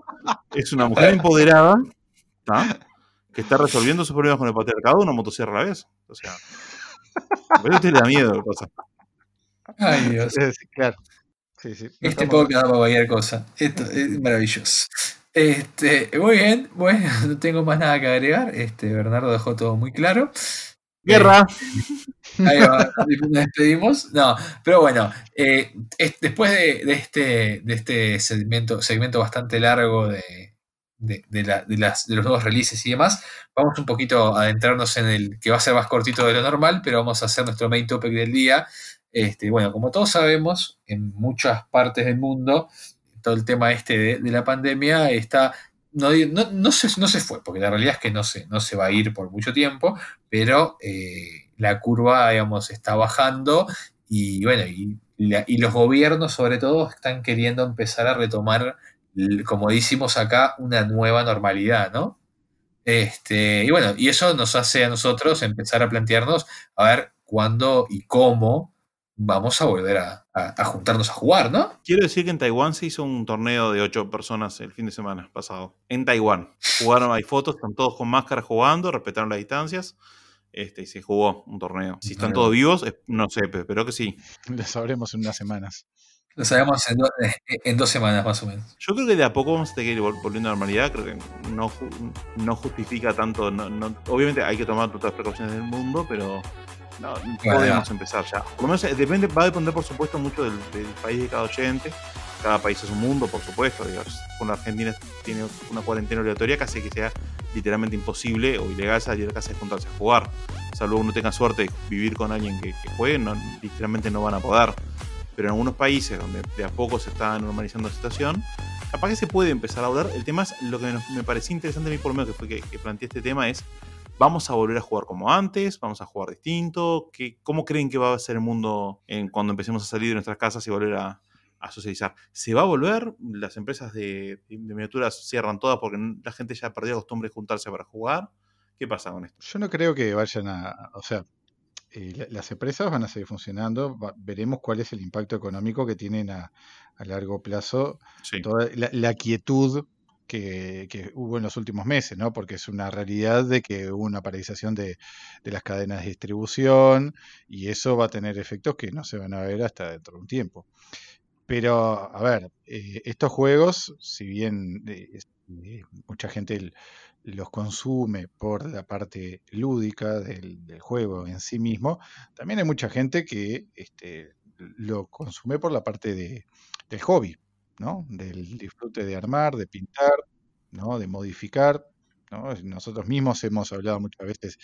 Es una mujer empoderada. Que está resolviendo sus problemas con el patriarcado una motosierra a la vez. O sea, pero usted le da miedo lo pasa. Ay, Dios. claro. este podcast para cualquier cosa. Esto es maravilloso. Este, muy bien, bueno, no tengo más nada que agregar. Este, Bernardo dejó todo muy claro. Guerra. Eh, ahí va, nos despedimos. No, pero bueno, eh, después de, este, de este segmento, segmento bastante largo de, de, las, de los nuevos releases y demás, vamos un poquito a adentrarnos en el que va a ser más cortito de lo normal, pero vamos a hacer nuestro main topic del día. Este, bueno, como todos sabemos, en muchas partes del mundo, todo el tema este de, la pandemia está no, no, se, no, se, fue, porque la realidad es que no se, no se va a ir por mucho tiempo, pero eh, la curva, digamos, está bajando y bueno, y, y, los gobiernos sobre todo están queriendo empezar a retomar como decimos acá, una nueva normalidad, ¿no? Este, y bueno, y eso nos hace a nosotros empezar a plantearnos a ver cuándo y cómo vamos a volver a, juntarnos a jugar, ¿no? Quiero decir que en Taiwán se hizo un torneo de ocho personas el fin de semana pasado. En Taiwán. Jugaron, hay fotos, están todos con máscara jugando, respetaron las distancias. Este, y se jugó un torneo. Si están todos vivos, no sé, pero que sí. Lo sabremos en unas semanas. Lo sabemos eh, en, dos semanas más o menos. Yo creo que de a poco vamos a tener que ir volviendo a la normalidad. Creo que no, no justifica tanto. No, obviamente hay que tomar todas las precauciones del mundo, pero no, podemos empezar ya. Por lo menos eh, depende, va a depender, por supuesto, mucho del, país de cada oyente. Cada país es un mundo, por supuesto. la Argentina tiene una cuarentena obligatoria, casi que sea literalmente imposible o ilegal salir a casa y juntarse a jugar. Salvo uno tenga suerte de vivir con alguien que, que juegue, no, literalmente no van a poder pero en algunos países donde de a poco se está normalizando la situación, capaz que se puede empezar a hablar. El tema es, lo que me, pareció interesante a mí por lo menos que fue que, planteé este tema es, ¿vamos a volver a jugar como antes? ¿Vamos a jugar distinto? ¿Qué, ¿Cómo creen que va a ser el mundo cuando empecemos a salir de nuestras casas y volver a, socializar? ¿Se va a volver? ¿Las empresas de, de miniaturas cierran todas porque la gente ya perdió la costumbre de juntarse para jugar? ¿Qué pasa con esto? Yo no creo que vayan a, o sea, eh, las empresas van a seguir funcionando, veremos cuál es el impacto económico que tienen a, largo plazo, toda la, quietud que, hubo en los últimos meses, ¿no? porque es una realidad de que hubo una paralización de, las cadenas de distribución y eso va a tener efectos que no se van a ver hasta dentro de un tiempo. Pero, a ver, eh, estos juegos, si bien eh, mucha gente los consume por la parte lúdica del, juego en sí mismo, también hay mucha gente que este, lo consume por la parte de, del hobby, ¿no? Del disfrute de armar, de pintar. ¿no? de modificar. ¿no? Nosotros mismos hemos hablado muchas veces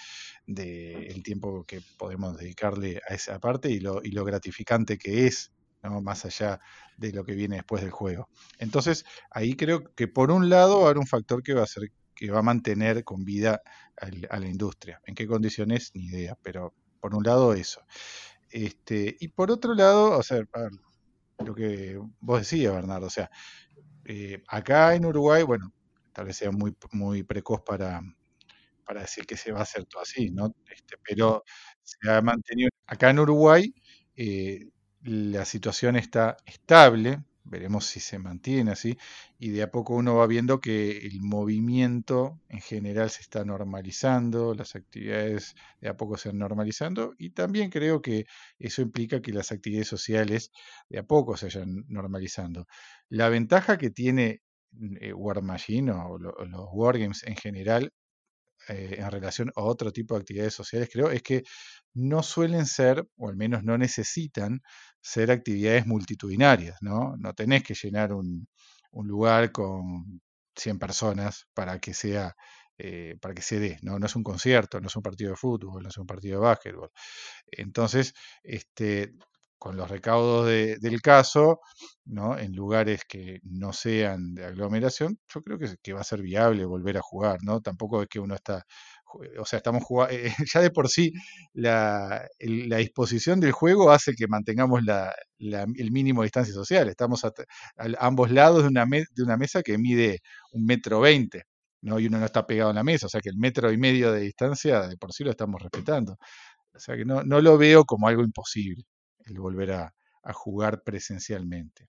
del tiempo que podemos dedicarle a esa parte y lo, y lo gratificante que es, ¿no? más allá de lo que viene después del juego. Entonces, ahí creo que por un lado va a haber un factor que va a ser que va a mantener con vida a la industria. ¿En qué condiciones? Ni idea, pero por un lado eso. Este, y por otro lado, o sea, lo que vos decías, Bernardo, o sea, eh, acá en Uruguay, bueno, tal vez sea muy, muy precoz para, para decir que se va a hacer todo así, ¿no? Este, pero se ha mantenido. Acá en Uruguay eh, la situación está estable, veremos si se mantiene así, y de a poco uno va viendo que el movimiento en general se está normalizando, las actividades de a poco se van normalizando, y también creo que eso implica que las actividades sociales de a poco se vayan normalizando. La ventaja que tiene eh, War Machine o, los Wargames en general eh, en relación a otro tipo de actividades sociales, creo, es que no suelen ser, o al menos no necesitan, ser actividades multitudinarias, ¿no? No tenés que llenar un, lugar con 100 personas para que sea eh, para que se dé, ¿no? No es un concierto, no es un partido de fútbol, no es un partido de básquetbol. Entonces, este, con los recaudos del caso, ¿no? en lugares que no sean de aglomeración, yo creo que, va a ser viable volver a jugar, ¿no? Tampoco es que uno está, o sea, estamos jugando, eh, ya de por sí la, la, disposición del juego hace que mantengamos la, el mínimo de distancia social. Estamos a, ambos lados de una, de una mesa que mide un metro veinte. ¿no? y uno no está pegado a la mesa, o sea que el metro y medio de distancia de por sí lo estamos respetando. O sea que no lo veo como algo imposible el volver a, jugar presencialmente.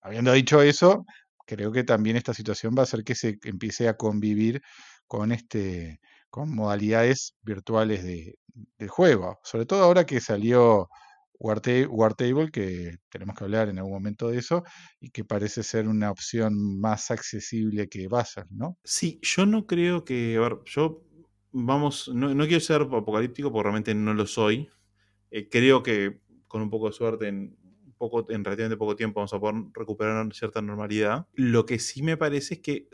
Habiendo dicho eso, creo que también esta situación va a hacer que se empiece a convivir con este con modalidades virtuales de, juego. Sobre todo ahora que salió Wartable, que tenemos que hablar en algún momento de eso, y que parece ser una opción más accesible que Basel, ¿no? Sí, yo no creo que. A ver, yo. Vamos, no, no quiero ser apocalíptico porque realmente no lo soy. Eh, creo que con un poco de suerte, en, poco, en relativamente poco tiempo vamos a poder recuperar cierta normalidad. Lo que sí me parece es que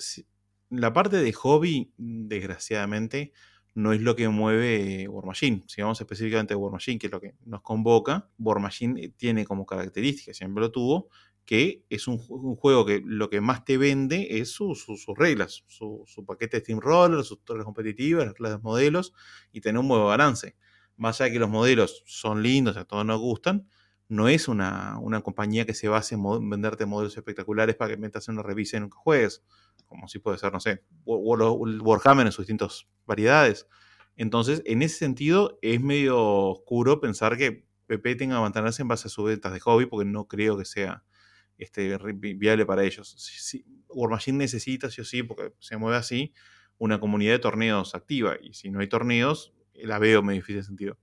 la parte de hobby, desgraciadamente, no es lo que mueve War Machine. Si vamos específicamente a War Machine, que es lo que nos convoca, War Machine tiene como característica, siempre lo tuvo, que es un, juego que lo que más te vende es sus reglas, su, paquete de Steamroller, sus torres competitivas, las modelos y tener un buen balance más allá de que los modelos son lindos, a todos nos gustan, no es una, compañía que se base en venderte modelos espectaculares para que metas en una revisa y nunca juegues, como si puede ser, no sé, Warhammer en sus distintas variedades. Entonces, en ese sentido, es medio oscuro pensar que PP tenga que mantenerse en base a sus ventas de hobby, porque no creo que sea este, viable para ellos. Si, War Machine necesita, sí o sí, porque se mueve así, una comunidad de torneos activa. Y si no hay torneos, la veo medio difícil de sentido.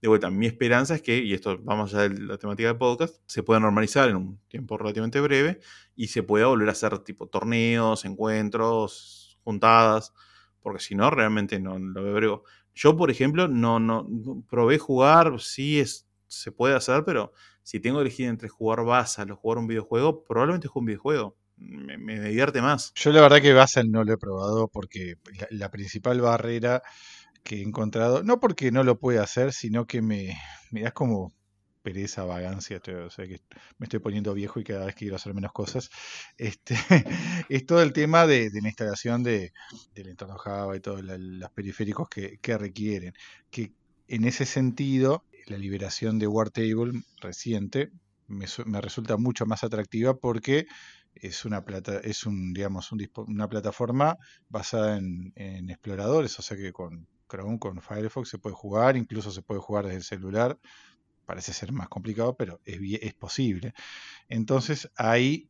De vuelta, mi esperanza es que, y esto vamos allá de la temática del podcast, se pueda normalizar en un tiempo relativamente breve y se pueda volver a hacer tipo torneos, encuentros, juntadas, porque si no, realmente no lo veo Yo, por ejemplo, no, probé jugar, sí es, se puede hacer, pero si tengo que elegir entre jugar Basal o jugar un videojuego, probablemente juego un videojuego. Me, divierte más. Yo la verdad que Basal no lo he probado porque la principal barrera que he encontrado, no porque no lo pueda hacer, sino que me, me da como pereza, vagancia, o sea que me estoy poniendo viejo y cada vez quiero hacer menos cosas. Este, es todo el tema de, la instalación de, del entorno Java y todos los periféricos que, requieren. Que en ese sentido, la liberación de Wartable reciente me, me resulta mucho más atractiva porque es una plata, es un, digamos, una plataforma basada en exploradores, o sea que con Chrome con Firefox se puede jugar, incluso se puede jugar desde el celular. Parece ser más complicado, pero es, es posible. Entonces ahí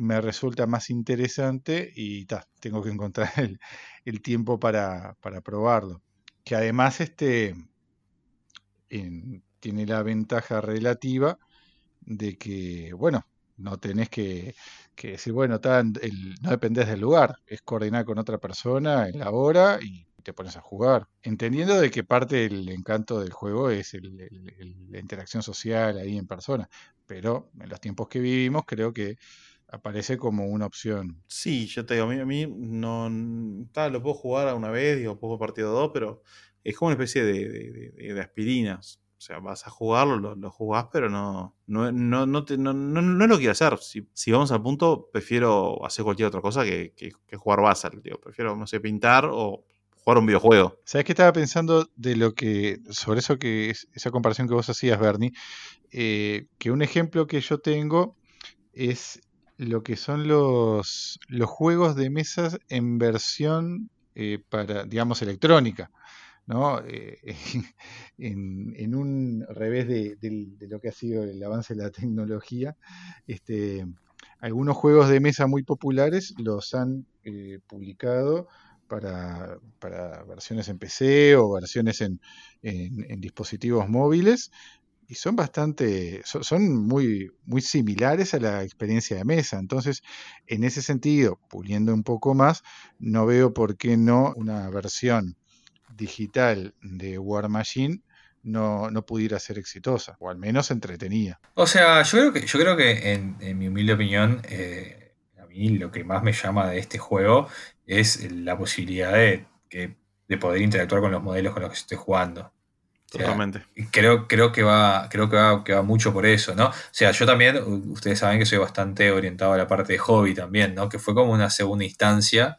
me resulta más interesante y tengo que encontrar el, tiempo para, probarlo. Que además este, tiene la ventaja relativa de que, bueno, no tenés que, decir, bueno, no dependés del lugar, es coordinar con otra persona en la hora y te pones a jugar. Entendiendo de que parte del encanto del juego es la interacción social ahí en persona. Pero en los tiempos que vivimos creo que aparece como una opción. Sí, yo te digo, a mí, a mí no. Tal, lo puedo jugar a una vez, digo, puedo partido dos, pero es como una especie de, de, de, aspirinas. O sea, vas a jugarlo, lo, lo jugás, pero no, no, no, no, te- no, no, no lo quiero hacer. Si, si vamos al punto, prefiero hacer cualquier otra cosa que, que, que jugar Basal. Digo. Prefiero, no sé, pintar o jugar un videojuego. ¿Sabes qué estaba pensando de lo que, sobre eso que, es- esa comparación que vos hacías, Bernie? Eh, que un ejemplo que yo tengo es lo que son los, los juegos de mesas en versión eh, para, digamos, electrónica. ¿no? Eh, en, en un revés de, lo que ha sido el avance de la tecnología, este, algunos juegos de mesa muy populares los han publicado para, para versiones en PC o versiones en, en- en dispositivos móviles y son bastante, son, muy, muy similares a la experiencia de mesa. Entonces, en ese sentido, puliendo un poco más, no veo por qué no una versión digital de War Machine no, no pudiera ser exitosa, o al menos entretenida. O sea, yo creo que, yo creo que en, en mi humilde opinión, eh, mí lo que más me llama de este juego es la posibilidad de, de poder interactuar con los modelos con los que estoy jugando. O sea, Totalmente. Y creo, creo que va, creo que va, que va mucho por eso, ¿no? O sea, yo también, ustedes saben que soy bastante orientado a la parte de hobby también, ¿no? Que fue como una segunda instancia.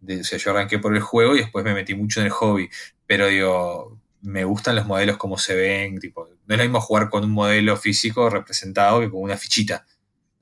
De, o sea, yo arranqué por el juego y después me metí mucho en el hobby. Pero digo, me gustan los modelos como se ven, tipo, no es lo mismo jugar con un modelo físico representado que con una fichita,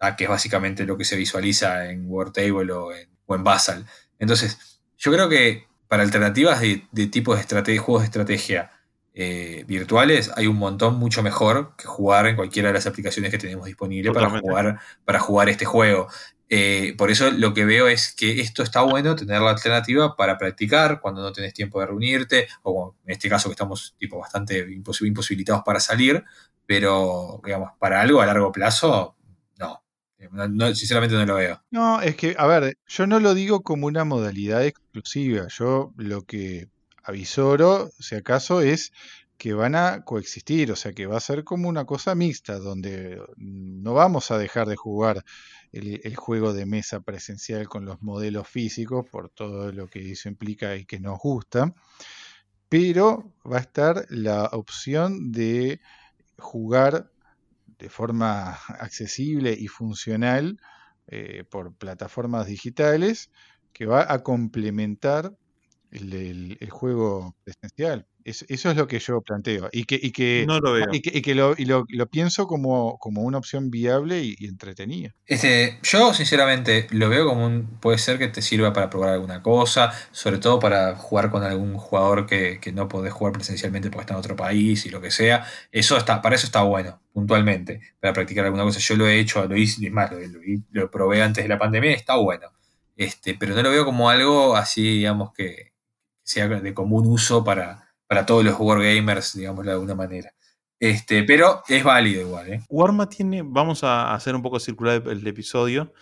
¿ah? que es básicamente lo que se visualiza en Word Table o en, o en Basal. Entonces, yo creo que para alternativas de, de tipos de estrate- juegos de estrategia eh, virtuales hay un montón mucho mejor que jugar en cualquiera de las aplicaciones que tenemos disponible para Totalmente. jugar, para jugar este juego. Eh, por eso lo que veo es que esto está bueno tener la alternativa para practicar cuando no tenés tiempo de reunirte, o en este caso que estamos tipo bastante impos- imposibilitados para salir, pero digamos, para algo a largo plazo, No- no, sinceramente no lo veo. No, es que, a ver, yo no lo digo como una modalidad exclusiva. Yo lo que avisoro, si acaso, es que van a coexistir, o sea, que va a ser como una cosa mixta, donde no vamos a dejar de jugar el, el juego de mesa presencial con los modelos físicos, por todo lo que eso implica y que nos gusta, pero va a estar la opción de jugar de forma accesible y funcional eh, por plataformas digitales que va a complementar el, el- el juego presencial. Es- eso es lo que yo planteo y que, y que, No lo veo. y que, y que lo, y lo- lo pienso como, como una opción viable y, y entretenida. Este, yo sinceramente lo veo como un. Puede ser que te sirva para probar alguna cosa, sobre todo para jugar con algún jugador que, que no podés jugar presencialmente porque está en otro país y lo que sea. Eso está, para eso está bueno, puntualmente, para practicar alguna cosa. Yo lo he hecho, lo hice, es más, lo, lo- lo probé antes de la pandemia y está bueno. Este, pero no lo veo como algo así, digamos, que sea de común uso para, para todos los wargamers, digámoslo de alguna manera. Este, pero es válido igual, ¿eh? Warma tiene, vamos a hacer un poco circular el, episodio.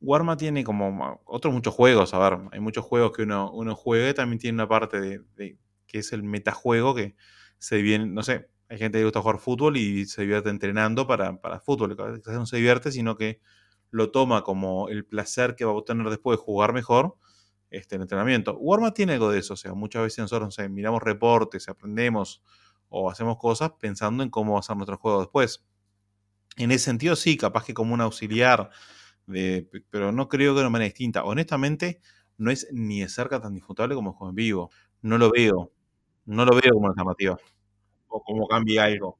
Warma tiene como otros muchos juegos, a ver, hay muchos juegos que uno, uno juega también tiene una parte de, de- que es el metajuego que se divide, no sé, hay gente que gusta jugar fútbol y se divierte entrenando para, para fútbol, no se divierte, sino que lo toma como el placer que va a obtener después de jugar mejor este, el entrenamiento. Warma tiene algo de eso, o sea, muchas veces nosotros miramos reportes, aprendemos o hacemos cosas pensando en cómo va a ser nuestro juego después. En ese sentido, sí, capaz que como un auxiliar, de, pero no creo que de una manera distinta. Honestamente, no es ni de cerca tan disfrutable como el juego en vivo. No lo veo. No lo veo como alternativa. O como cambie algo.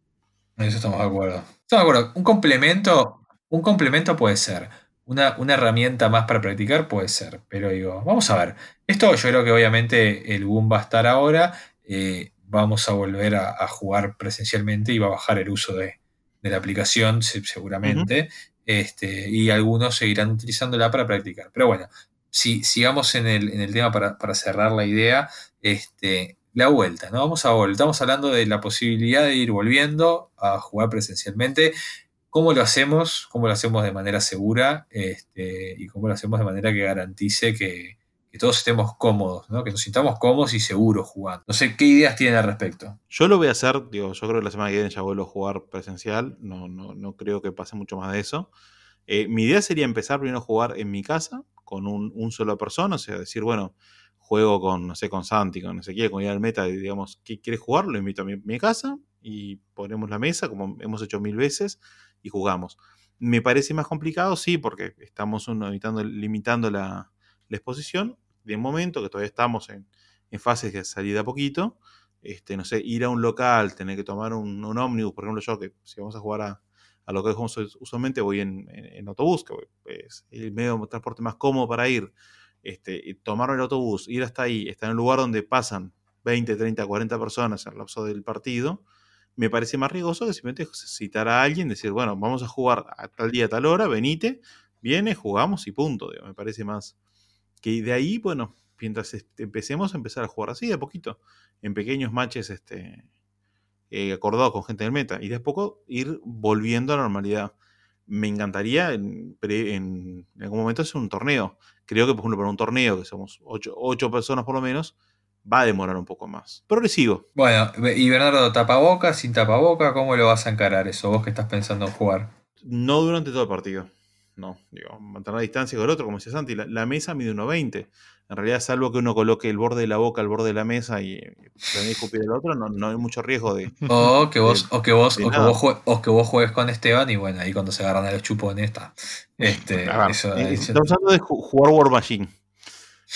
En eso estamos de acuerdo. Estamos de acuerdo. Un complemento, un complemento puede ser. Una, una herramienta más para practicar puede ser. Pero digo, vamos a ver. Esto yo creo que obviamente el boom va a estar ahora. eh, vamos a volver a, a jugar presencialmente y va a bajar el uso de, de la aplicación se- seguramente. este, y algunos seguirán utilizándola para practicar. Pero bueno, si, sigamos en el, en el tema para, para cerrar la idea. Este, la vuelta, ¿no? Vamos a volver. Estamos hablando de la posibilidad de ir volviendo a jugar presencialmente. ¿Cómo lo hacemos? ¿Cómo lo hacemos de manera segura? Este, y cómo lo hacemos de manera que garantice que, todos estemos cómodos, ¿no? Que nos sintamos cómodos y seguros jugando. No sé qué ideas tienen al respecto. Yo lo voy a hacer, yo creo que la semana que viene ya vuelvo a jugar presencial. No, no, no creo que pase mucho más de eso. Eh, mi idea sería empezar primero a jugar en mi casa con un, un solo persona, o sea, decir, bueno, juego con, no sé, con Santi, con no sé qué, con ir al meta y digamos, ¿qué quieres jugar? Lo invito a mi, mi, casa y ponemos la mesa, como hemos hecho mil veces, y jugamos. Me parece más complicado, sí, porque estamos uno, limitando, la, exposición. De momento, que todavía estamos en, en fases de salida a poquito, este, no sé, ir a un local, tener que tomar un, un ómnibus, por ejemplo, yo que si vamos a jugar a, a lo que usualmente voy en, en, en autobús, que es el medio de transporte más cómodo para ir este, tomar el autobús, ir hasta ahí, estar en un lugar donde pasan 20, 30, 40 personas en el lapso del partido, me parece más riesgoso que simplemente citar a alguien, decir, bueno, vamos a jugar a tal día, a tal hora, venite, viene, jugamos y punto. Me parece más que de ahí, bueno, mientras empecemos a empezar a jugar así de a poquito, en pequeños matches este, eh, acordados con gente del meta, y de a poco ir volviendo a la normalidad. Me encantaría en, en, en algún momento hacer un torneo creo que, por ejemplo, para un torneo, que somos ocho, ocho, personas por lo menos, va a demorar un poco más. Progresivo. Bueno, y Bernardo, tapaboca, sin tapaboca, ¿cómo lo vas a encarar eso? Vos que estás pensando en jugar. No durante todo el partido. No, digo, mantener la distancia con el otro, como decía Santi, la, la mesa mide 1,20. En realidad, salvo que uno coloque el borde de la boca al borde de la mesa y planee escupir el otro, no, no, hay mucho riesgo de. O que vos, de, o que vos, o que vos, juegues, o que vos juegues con Esteban y bueno, ahí cuando se agarran a los chupones está. Este, ah, eso, estamos hablando de jugar War Machine.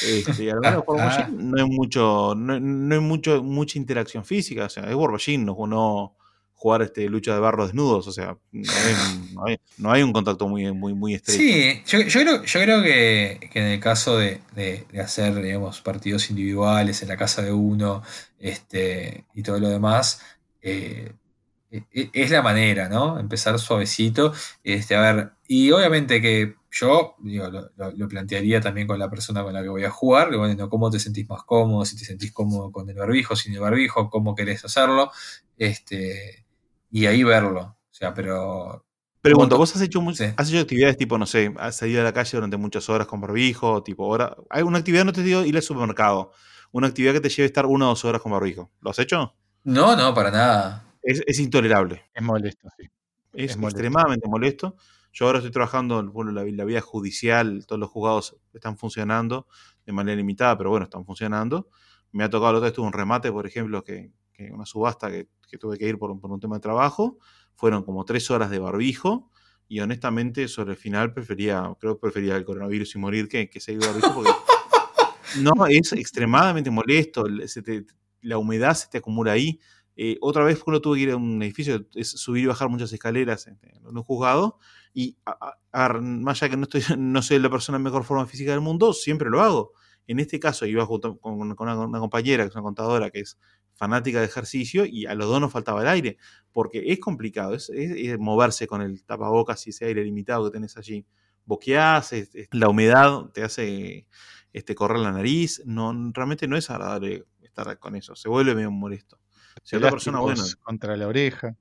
Este, y al menos War Machine no hay mucho, no, no, hay mucho, mucha interacción física. O sea, es War Machine, no, no jugar este, lucha de barro desnudos, o sea, no hay, no hay, no hay un contacto muy, muy, muy estrecho. Sí, yo, yo, creo, yo creo que, que en el caso de, de, de, hacer, digamos, partidos individuales en la casa de uno este, y todo lo demás, eh, es la manera, ¿no? Empezar suavecito, este, a ver, y obviamente que yo digo, lo, lo, plantearía también con la persona con la que voy a jugar, bueno, cómo te sentís más cómodo, si te sentís cómodo con el barbijo, sin el barbijo, cómo querés hacerlo, este, y ahí verlo. O sea, pero. Pregunto, ¿vos has hecho, sí. has hecho actividades tipo, no sé, has salido a la calle durante muchas horas con barbijo? Tipo, hora, hay una actividad, no te digo ir al supermercado, una actividad que te lleve a estar una o dos horas con barbijo. ¿Lo has hecho? No, no, para nada. Es, es intolerable. Es molesto, sí. Es, es molesto. extremadamente molesto. Yo ahora estoy trabajando bueno, la, la vía judicial, todos los juzgados están funcionando de manera limitada, pero bueno, están funcionando. Me ha tocado la otra vez tuve un remate, por ejemplo, que, que una subasta que, que, tuve que ir por un, por un tema de trabajo. Fueron como tres horas de barbijo. Y honestamente, sobre el final prefería, creo que prefería el coronavirus y morir que, que seguir barbijo porque no, es extremadamente molesto. Se te, la humedad se te acumula ahí. Eh, otra vez cuando tuve que ir a un edificio, es subir y bajar muchas escaleras en, en un juzgado. Y a, a, más allá que no, estoy, no soy la persona en mejor forma física del mundo, siempre lo hago. En este caso iba junto con, con una, una, compañera, que es una contadora, que es fanática de ejercicio, y a los dos nos faltaba el aire, porque es complicado, es, es, es moverse con el tapabocas y ese aire limitado que tenés allí. Boqueás, es, la humedad te hace este, correr la nariz, no, realmente no es agradable estar con eso, se vuelve medio molesto. Si otra persona, bueno. Contra la oreja.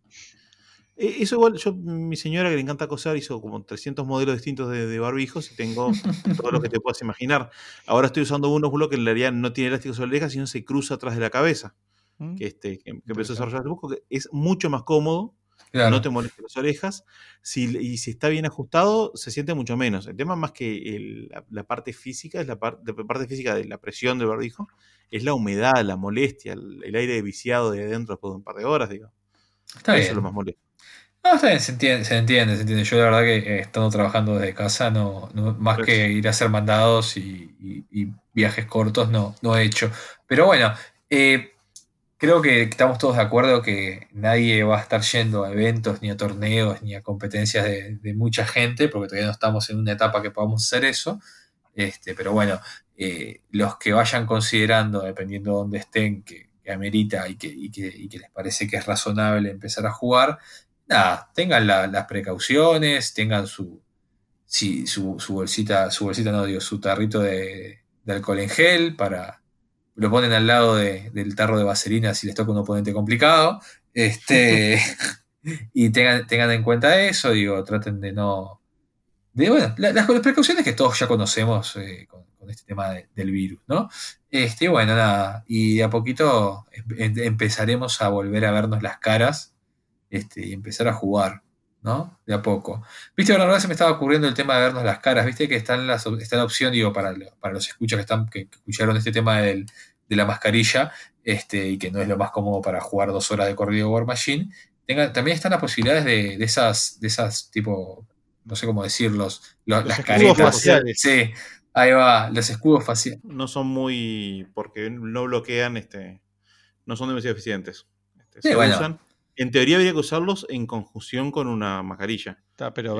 Eso igual, yo, mi señora que le encanta coser, hizo como 300 modelos distintos de, de barbijos y tengo todo lo que te puedas imaginar. Ahora estoy usando unos bloques que en realidad no tiene elástico sobre la oreja, sino se cruza atrás de la cabeza. ¿Mm? Que, este, que, que empezó a desarrollar el que es mucho más cómodo, claro. no te molesta las orejas, si, y si está bien ajustado, se siente mucho menos. El tema más que el, la, la, parte física, es la, par, la parte física de la presión del barbijo, es la humedad, la molestia, el, el aire viciado de adentro después de un par de horas, digo. Está Eso bien. es lo más molesto. No, está bien, se entiende, se entiende, se entiende. Yo la verdad que estando trabajando desde casa, no, no más Pero que ir a hacer mandados y, y, y, viajes cortos, no, no he hecho. Pero bueno, eh, creo que estamos todos de acuerdo que nadie va a estar yendo a eventos, ni a torneos, ni a competencias de, mucha gente, porque todavía no estamos en una etapa que podamos hacer eso. Este, pero bueno, eh, los que vayan considerando, dependiendo de dónde estén, que, que amerita y que, les parece que es razonable empezar a jugar, nada, tengan la, las precauciones, tengan su, sí, su, su, bolsita, su bolsita, no digo, su tarrito de, de, alcohol en gel para lo ponen al lado de, del tarro de vaselina si les toca un oponente complicado. Este, y tengan, tengan en cuenta eso, digo, traten de no. De, bueno, las, las precauciones que todos ya conocemos eh, con, con, este tema de, del virus, ¿no? Este, bueno, nada, y de a poquito em, empezaremos a volver a vernos las caras este, y empezar a jugar. ¿no? De a poco. Viste, ahora se me estaba ocurriendo el tema de vernos las caras, viste que está en la, está la opción, digo, para, para los escuchas que están, que escucharon este tema del, de la mascarilla, este, y que no es lo más cómodo para jugar dos horas de corrido War Machine. también están las posibilidades de, de, esas, de esas tipo, no sé cómo decirlos, las caretas. Faciales. Sí, ahí va, los escudos faciales. No son muy, porque no bloquean, este, no son demasiado eficientes. Este, se usan. En teoría habría que usarlos en conjunción con una mascarilla. Está, pero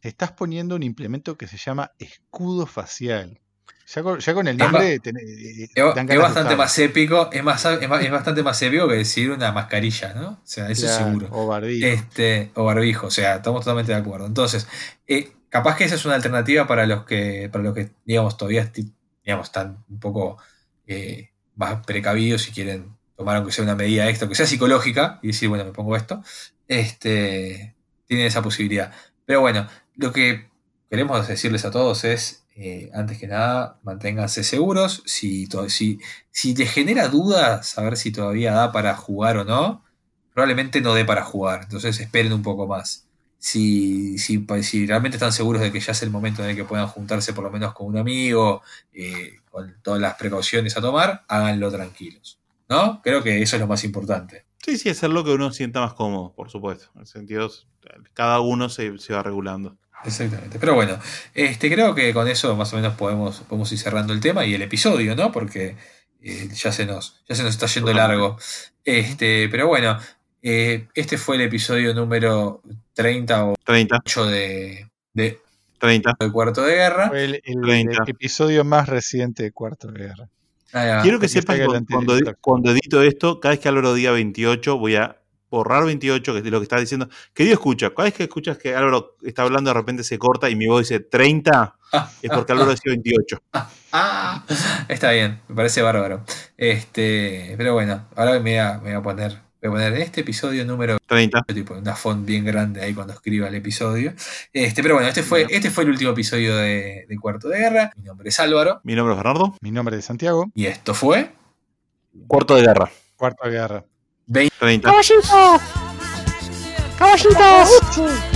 te, estás poniendo un implemento que se llama escudo facial. Ya con, el nombre eh, es, bastante más épico, es, más, es, bastante más épico que decir una mascarilla, ¿no? O sea, eso seguro. O barbijo. Este, o barbijo, o sea, estamos totalmente de acuerdo. Entonces, eh, capaz que esa es una alternativa para los que, para los que digamos, todavía digamos, están un poco eh, más precavidos si quieren tomar aunque sea una medida extra, que sea psicológica, y decir, bueno, me pongo esto. Este, tienen esa posibilidad. Pero bueno, lo que queremos decirles a todos es eh, antes que nada, manténganse seguros. Si, si, si te genera dudas saber si todavía da para jugar o no, probablemente no dé para jugar. Entonces esperen un poco más. Si, si, si, realmente están seguros de que ya es el momento en el que puedan juntarse por lo menos con un amigo, eh, con todas las precauciones a tomar, háganlo tranquilos. ¿No? Creo que eso es lo más importante. Sí, sí, hacer lo que uno sienta más cómodo, por supuesto. En sentido, cada uno se, se va regulando. Exactamente. Pero bueno, este, creo que con eso más o menos podemos, podemos ir cerrando el tema y el episodio, ¿no? Porque eh, ya, se nos, ya se nos está yendo largo. Este, pero bueno, eh, este fue el episodio número 30 o 30. de, de, 30. de Cuarto de Guerra. Fue el, episodio más reciente de Cuarto de Guerra. Quiero que sepas que cuando, cuando, edito esto, cada vez que Álvaro diga 28, voy a borrar 28, que es lo que está diciendo. Querido escucha, cada vez que escuchas que Álvaro está hablando, de repente se corta y mi voz dice 30, es porque Álvaro decía 28. Ah, está bien, me parece bárbaro. Este, pero bueno, ahora me voy a, me voy a poner. Voy a poner en este episodio número 30. Tipo, una font bien grande ahí cuando escriba el episodio. Este, pero bueno, este fue, este fue el último episodio de, de Cuarto de Guerra. Mi nombre es Álvaro. Mi nombre es Bernardo. Mi nombre es Santiago. Y esto fue. Cuarto de Guerra. Cuarto de Guerra. 20. 30. ¡Caballito! ¡Caballito!